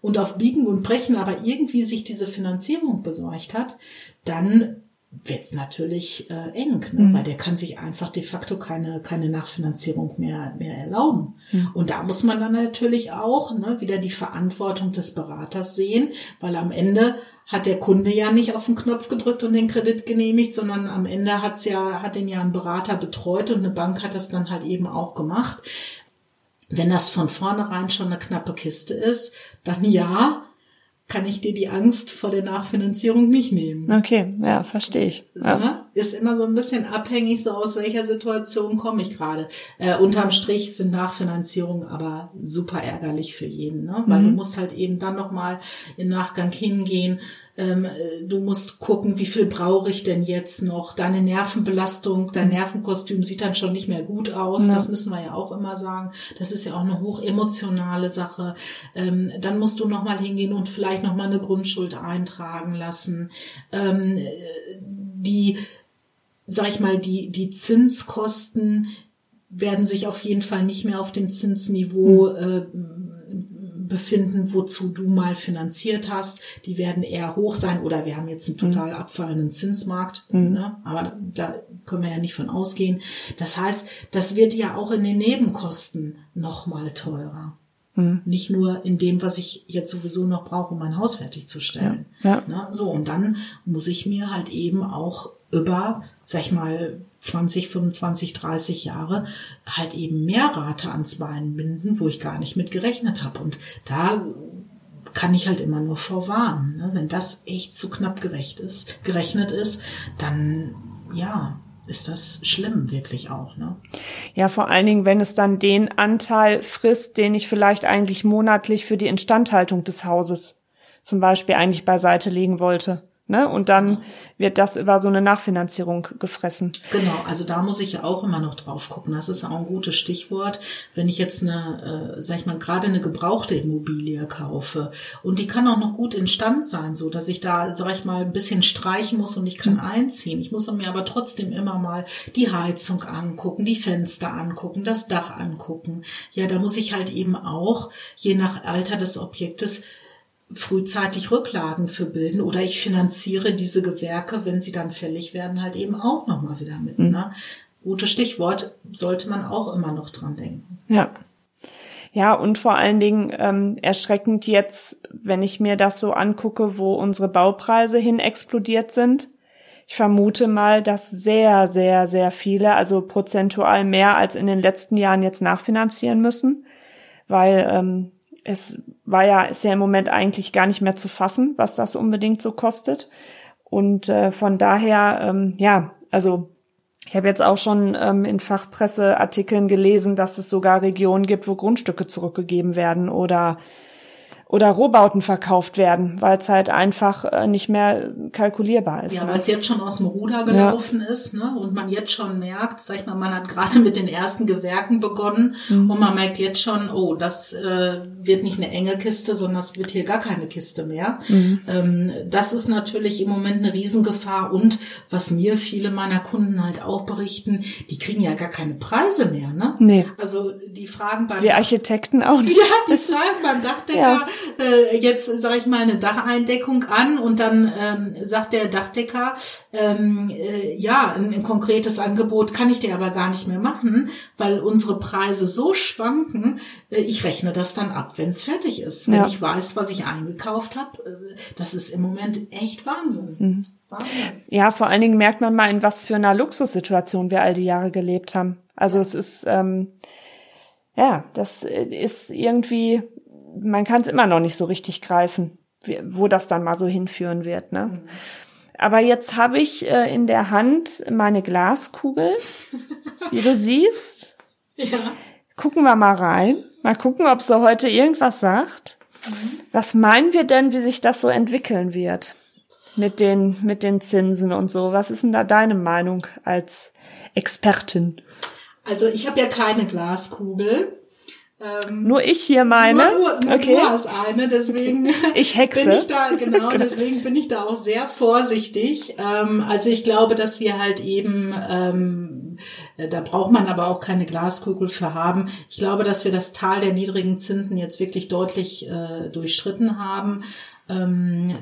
Speaker 2: und auf Biegen und Brechen aber irgendwie sich diese Finanzierung besorgt hat, dann wird's natürlich äh, eng, ne? Mhm. weil der kann sich einfach de facto keine, keine Nachfinanzierung mehr, mehr erlauben. Mhm. Und da muss man dann natürlich auch ne, wieder die Verantwortung des Beraters sehen, weil am Ende hat der Kunde ja nicht auf den Knopf gedrückt und den Kredit genehmigt, sondern am Ende hat's ja, hat den ja ein Berater betreut und eine Bank hat das dann halt eben auch gemacht. Wenn das von vornherein schon eine knappe Kiste ist, dann ja, kann ich dir die Angst vor der Nachfinanzierung nicht nehmen.
Speaker 1: Okay, ja, verstehe ich. Ja.
Speaker 2: Ist immer so ein bisschen abhängig, so aus welcher Situation komme ich gerade. Äh, unterm Strich sind Nachfinanzierungen aber super ärgerlich für jeden, ne? weil mhm. du musst halt eben dann nochmal im Nachgang hingehen ähm, du musst gucken, wie viel brauche ich denn jetzt noch. Deine Nervenbelastung, dein Nervenkostüm sieht dann schon nicht mehr gut aus. Ja. Das müssen wir ja auch immer sagen. Das ist ja auch eine hochemotionale Sache. Ähm, dann musst du nochmal hingehen und vielleicht nochmal eine Grundschuld eintragen lassen. Ähm, die, sag ich mal, die, die Zinskosten werden sich auf jeden Fall nicht mehr auf dem Zinsniveau mhm. äh, befinden, wozu du mal finanziert hast. Die werden eher hoch sein oder wir haben jetzt einen mhm. total abfallenden Zinsmarkt, mhm. ne? aber da können wir ja nicht von ausgehen. Das heißt, das wird ja auch in den Nebenkosten nochmal teurer. Mhm. Nicht nur in dem, was ich jetzt sowieso noch brauche, um mein Haus fertigzustellen. Ja. Ja. Ne? So, und dann muss ich mir halt eben auch über, sag ich mal, 20, 25, 30 Jahre halt eben mehr Rate ans Bein binden, wo ich gar nicht mit gerechnet habe. Und da kann ich halt immer nur vorwarnen. Ne? Wenn das echt zu knapp gerecht ist, gerechnet ist, dann ja, ist das schlimm wirklich auch. Ne?
Speaker 1: Ja, vor allen Dingen, wenn es dann den Anteil frisst, den ich vielleicht eigentlich monatlich für die Instandhaltung des Hauses zum Beispiel eigentlich beiseite legen wollte. Ne? Und dann wird das über so eine Nachfinanzierung gefressen.
Speaker 2: Genau, also da muss ich ja auch immer noch drauf gucken. Das ist auch ein gutes Stichwort. Wenn ich jetzt eine, äh, sag ich mal, gerade eine gebrauchte Immobilie kaufe und die kann auch noch gut instand sein, so dass ich da, sag ich mal, ein bisschen streichen muss und ich kann mhm. einziehen. Ich muss mir aber trotzdem immer mal die Heizung angucken, die Fenster angucken, das Dach angucken. Ja, da muss ich halt eben auch, je nach Alter des Objektes, frühzeitig Rücklagen für bilden oder ich finanziere diese Gewerke, wenn sie dann fällig werden, halt eben auch nochmal wieder mit. Mhm. Ne? Gutes Stichwort, sollte man auch immer noch dran denken.
Speaker 1: Ja. Ja, und vor allen Dingen ähm, erschreckend jetzt, wenn ich mir das so angucke, wo unsere Baupreise hin explodiert sind. Ich vermute mal, dass sehr, sehr, sehr viele, also prozentual mehr als in den letzten Jahren jetzt nachfinanzieren müssen, weil ähm, es war ja, ist ja im Moment eigentlich gar nicht mehr zu fassen, was das unbedingt so kostet. Und äh, von daher, ähm, ja, also ich habe jetzt auch schon ähm, in Fachpresseartikeln gelesen, dass es sogar Regionen gibt, wo Grundstücke zurückgegeben werden oder oder Rohbauten verkauft werden, weil es halt einfach äh, nicht mehr kalkulierbar ist.
Speaker 2: Ja, ne? weil es jetzt schon aus dem Ruder gelaufen ja. ist, ne? Und man jetzt schon merkt, sag ich mal, man hat gerade mit den ersten Gewerken begonnen mhm. und man merkt jetzt schon, oh, das äh, wird nicht eine enge Kiste, sondern es wird hier gar keine Kiste mehr. Mhm. Ähm, das ist natürlich im Moment eine Riesengefahr und was mir viele meiner Kunden halt auch berichten, die kriegen ja gar keine Preise mehr, ne?
Speaker 1: Nee.
Speaker 2: Also die fragen beim
Speaker 1: Wir Architekten auch nicht.
Speaker 2: Ja, die fragen beim Dachdecker, ja äh, jetzt sage ich mal eine Dacheindeckung an und dann ähm, sagt der Dachdecker, ähm, äh, ja, ein, ein, konkretes Angebot kann ich dir aber gar nicht mehr machen, weil unsere Preise so schwanken. Äh, ich rechne das dann ab, wenn es fertig ist, wenn ja. ich weiß, was ich eingekauft habe. Äh, das ist im Moment echt Wahnsinn. Mhm.
Speaker 1: Ja, vor allen Dingen merkt man mal, in was für einer Luxussituation wir all die Jahre gelebt haben. Also es ist, ähm, ja, das ist irgendwie man kann es immer noch nicht so richtig greifen, wo das dann mal so hinführen wird. Ne? Mhm. Aber jetzt habe ich äh, in der Hand meine Glaskugel, wie du siehst.
Speaker 2: Ja.
Speaker 1: Gucken wir mal rein. Mal gucken, ob sie heute irgendwas sagt. Mhm. Was meinen wir denn, wie sich das so entwickeln wird? Mit den, mit den Zinsen und so. Was ist denn da deine Meinung als Expertin?
Speaker 2: Also ich habe ja keine Glaskugel.
Speaker 1: Ähm, nur ich hier meine.
Speaker 2: Nur, nur, nur okay. du hast eine, deswegen
Speaker 1: ich hexe.
Speaker 2: bin ich da genau, genau, deswegen bin ich da auch sehr vorsichtig. Ähm, also ich glaube, dass wir halt eben, ähm, äh, da braucht man aber auch keine Glaskugel für haben. Ich glaube, dass wir das Tal der niedrigen Zinsen jetzt wirklich deutlich äh, durchschritten haben.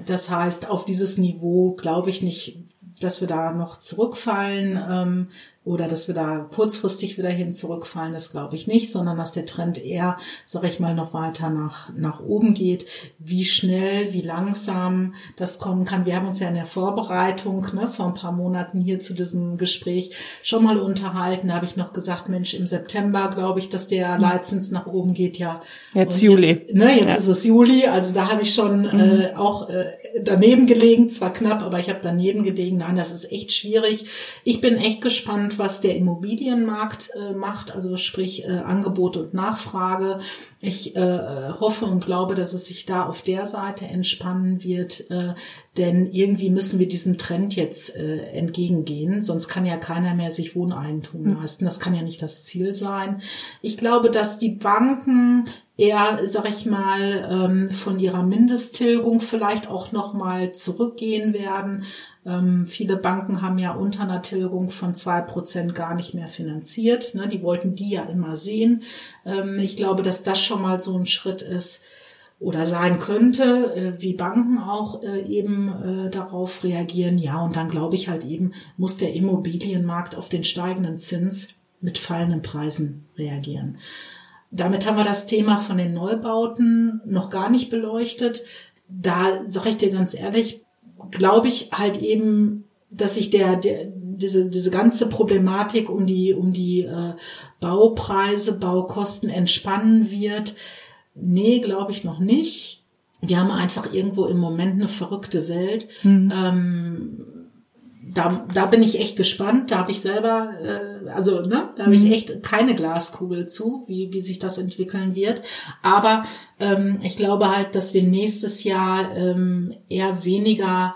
Speaker 2: Das heißt, auf dieses Niveau glaube ich nicht dass wir da noch zurückfallen. Oder dass wir da kurzfristig wieder hin zurückfallen, das glaube ich nicht, sondern dass der Trend eher, sage ich mal, noch weiter nach, nach oben geht. Wie schnell, wie langsam das kommen kann. Wir haben uns ja in der Vorbereitung ne, vor ein paar Monaten hier zu diesem Gespräch schon mal unterhalten. Da habe ich noch gesagt, Mensch, im September glaube ich, dass der hm. Leitzins nach oben geht. Ja,
Speaker 1: jetzt Juli.
Speaker 2: Jetzt, ne, jetzt ja. ist es Juli. Also da habe ich schon mhm. äh, auch äh, daneben gelegen, zwar knapp, aber ich habe daneben gelegen. Nein, das ist echt schwierig. Ich bin echt gespannt, was der Immobilienmarkt äh, macht, also sprich äh, Angebot und Nachfrage. Ich äh, hoffe und glaube, dass es sich da auf der Seite entspannen wird, äh, denn irgendwie müssen wir diesem Trend jetzt äh, entgegengehen, sonst kann ja keiner mehr sich Wohneigentum hm. leisten. Das kann ja nicht das Ziel sein. Ich glaube, dass die Banken eher, sag ich mal, ähm, von ihrer Mindesttilgung vielleicht auch noch mal zurückgehen werden. Ähm, viele Banken haben ja unter einer Tilgung von zwei Prozent gar nicht mehr finanziert. Ne? Die wollten die ja immer sehen. Ähm, ich glaube, dass das schon mal so ein Schritt ist oder sein könnte, äh, wie Banken auch äh, eben äh, darauf reagieren. Ja, und dann glaube ich halt eben, muss der Immobilienmarkt auf den steigenden Zins mit fallenden Preisen reagieren. Damit haben wir das Thema von den Neubauten noch gar nicht beleuchtet. Da sage ich dir ganz ehrlich, glaube ich halt eben, dass sich der, der diese, diese ganze Problematik um die, um die äh, Baupreise, Baukosten entspannen wird. Nee, glaube ich noch nicht. Wir haben einfach irgendwo im Moment eine verrückte Welt. Mhm. Ähm, da, da bin ich echt gespannt. Da habe ich selber, äh, also ne, da habe ich mhm. echt keine Glaskugel zu, wie, wie sich das entwickeln wird. Aber ähm, ich glaube halt, dass wir nächstes Jahr ähm, eher weniger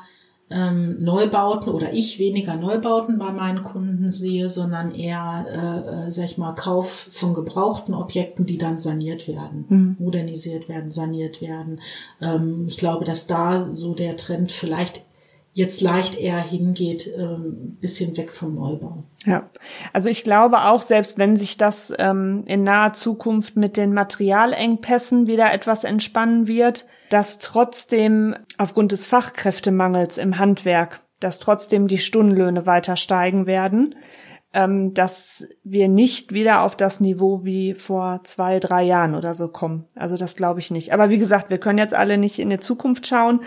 Speaker 2: ähm, Neubauten oder ich weniger Neubauten bei meinen Kunden sehe, sondern eher, äh, äh, sag ich mal, Kauf von gebrauchten Objekten, die dann saniert werden, mhm. modernisiert werden, saniert werden. Ähm, ich glaube, dass da so der Trend vielleicht jetzt leicht eher hingeht, ähm, bisschen weg vom Neubau.
Speaker 1: Ja, also ich glaube auch, selbst wenn sich das ähm, in naher Zukunft mit den Materialengpässen wieder etwas entspannen wird, dass trotzdem aufgrund des Fachkräftemangels im Handwerk, dass trotzdem die Stundenlöhne weiter steigen werden, ähm, dass wir nicht wieder auf das Niveau wie vor zwei, drei Jahren oder so kommen. Also das glaube ich nicht. Aber wie gesagt, wir können jetzt alle nicht in die Zukunft schauen.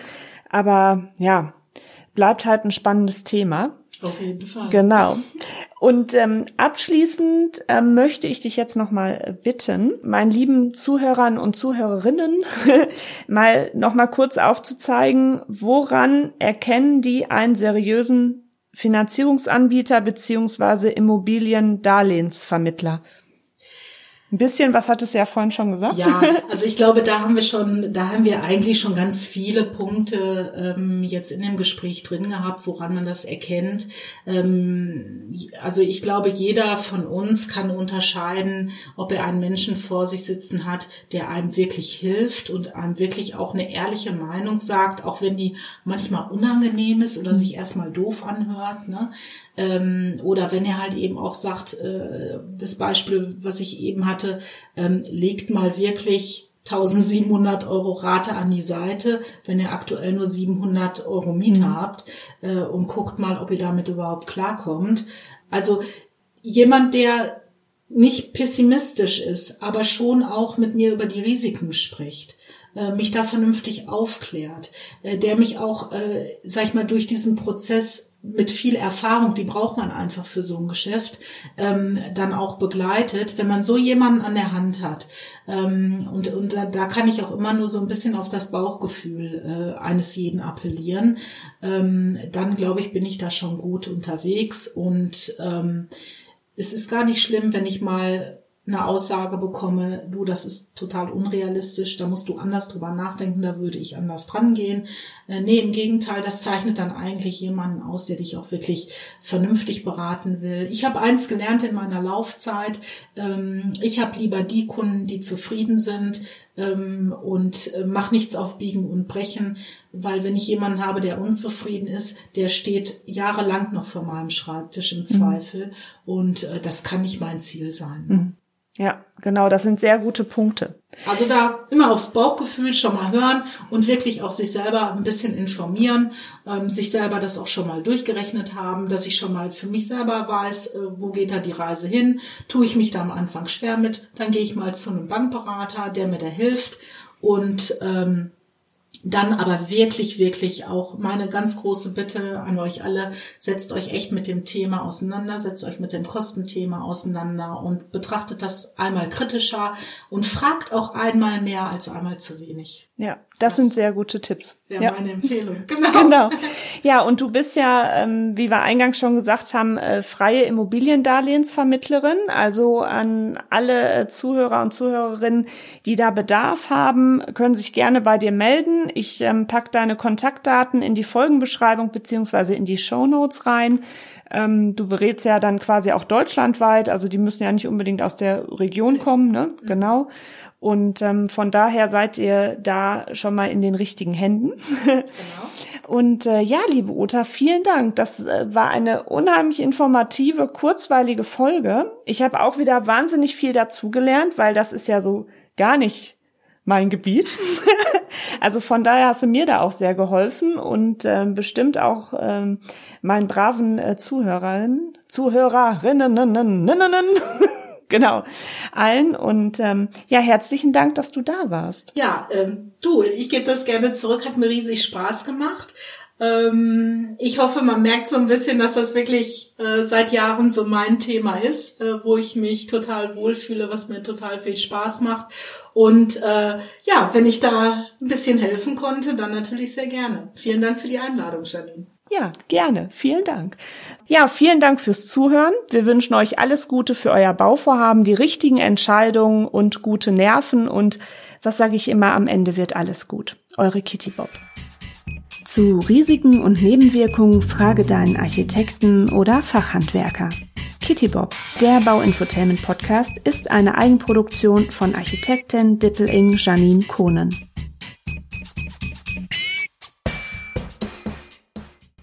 Speaker 1: Aber ja, bleibt halt ein spannendes Thema.
Speaker 2: Auf jeden Fall.
Speaker 1: Genau. Und ähm, abschließend ähm, möchte ich dich jetzt nochmal bitten, meinen lieben Zuhörern und Zuhörerinnen mal nochmal kurz aufzuzeigen, woran erkennen die einen seriösen Finanzierungsanbieter beziehungsweise Immobiliendarlehensvermittler? Ein bisschen, was hat es ja vorhin schon gesagt?
Speaker 2: Ja, also ich glaube, da haben wir schon, da haben wir eigentlich schon ganz viele Punkte ähm, jetzt in dem Gespräch drin gehabt, woran man das erkennt. Ähm, also ich glaube, jeder von uns kann unterscheiden, ob er einen Menschen vor sich sitzen hat, der einem wirklich hilft und einem wirklich auch eine ehrliche Meinung sagt, auch wenn die manchmal unangenehm ist oder sich erstmal doof anhört. Ne? Ähm, oder wenn er halt eben auch sagt, äh, das Beispiel, was ich eben hatte, ähm, legt mal wirklich 1700 Euro Rate an die Seite, wenn ihr aktuell nur 700 Euro Miete mhm. habt äh, und guckt mal, ob ihr damit überhaupt klarkommt. Also jemand, der nicht pessimistisch ist, aber schon auch mit mir über die Risiken spricht, äh, mich da vernünftig aufklärt, äh, der mich auch, äh, sag ich mal, durch diesen Prozess mit viel Erfahrung, die braucht man einfach für so ein Geschäft, ähm, dann auch begleitet. Wenn man so jemanden an der Hand hat, ähm, und, und da, da kann ich auch immer nur so ein bisschen auf das Bauchgefühl äh, eines jeden appellieren, ähm, dann glaube ich, bin ich da schon gut unterwegs und ähm, es ist gar nicht schlimm, wenn ich mal eine Aussage bekomme, du, das ist total unrealistisch, da musst du anders drüber nachdenken, da würde ich anders dran gehen. Äh, nee, im Gegenteil, das zeichnet dann eigentlich jemanden aus, der dich auch wirklich vernünftig beraten will. Ich habe eins gelernt in meiner Laufzeit, ähm, ich habe lieber die Kunden, die zufrieden sind ähm, und äh, mach nichts auf Biegen und Brechen, weil wenn ich jemanden habe, der unzufrieden ist, der steht jahrelang noch vor meinem Schreibtisch im mhm. Zweifel und äh, das kann nicht mein Ziel sein.
Speaker 1: Mhm. Ja, genau, das sind sehr gute Punkte.
Speaker 2: Also da immer aufs Bauchgefühl schon mal hören und wirklich auch sich selber ein bisschen informieren, ähm, sich selber das auch schon mal durchgerechnet haben, dass ich schon mal für mich selber weiß, äh, wo geht da die Reise hin, tue ich mich da am Anfang schwer mit, dann gehe ich mal zu einem Bankberater, der mir da hilft und ähm, dann aber wirklich, wirklich auch meine ganz große Bitte an euch alle, setzt euch echt mit dem Thema auseinander, setzt euch mit dem Kostenthema auseinander und betrachtet das einmal kritischer und fragt auch einmal mehr als einmal zu wenig.
Speaker 1: Ja, das, das sind sehr gute Tipps.
Speaker 2: Wäre
Speaker 1: ja.
Speaker 2: meine Empfehlung. Genau.
Speaker 1: genau. Ja, und du bist ja, ähm, wie wir eingangs schon gesagt haben, äh, freie Immobiliendarlehensvermittlerin. Also an alle äh, Zuhörer und Zuhörerinnen, die da Bedarf haben, können sich gerne bei dir melden. Ich ähm, pack deine Kontaktdaten in die Folgenbeschreibung beziehungsweise in die Show Notes rein. Ähm, du berätst ja dann quasi auch deutschlandweit, also die müssen ja nicht unbedingt aus der Region kommen, ne? Mhm. Genau. Und ähm, von daher seid ihr da schon mal in den richtigen Händen. Genau. Und äh, ja, liebe Uta, vielen Dank. Das äh, war eine unheimlich informative, kurzweilige Folge. Ich habe auch wieder wahnsinnig viel dazugelernt, weil das ist ja so gar nicht mein Gebiet. also von daher hast du mir da auch sehr geholfen und äh, bestimmt auch ähm, meinen braven äh, Zuhörerinnen, Zuhörerinnen, genau, allen. Und ähm, ja, herzlichen Dank, dass du da warst.
Speaker 2: Ja, ähm, du, ich gebe das gerne zurück, hat mir riesig Spaß gemacht. Ähm, ich hoffe, man merkt so ein bisschen, dass das wirklich äh, seit Jahren so mein Thema ist, äh, wo ich mich total wohlfühle, was mir total viel Spaß macht. Und äh, ja, wenn ich da ein bisschen helfen konnte, dann natürlich sehr gerne. Vielen Dank für die Einladung, Janine.
Speaker 1: Ja, gerne. Vielen Dank. Ja, vielen Dank fürs Zuhören. Wir wünschen euch alles Gute für euer Bauvorhaben, die richtigen Entscheidungen und gute Nerven und was sage ich immer, am Ende wird alles gut. Eure Kitty Bob. Zu Risiken und Nebenwirkungen frage deinen Architekten oder Fachhandwerker. Kitty Bob, der Bauinfotainment Podcast, ist eine Eigenproduktion von Architektin Dippeling Janine Kohnen.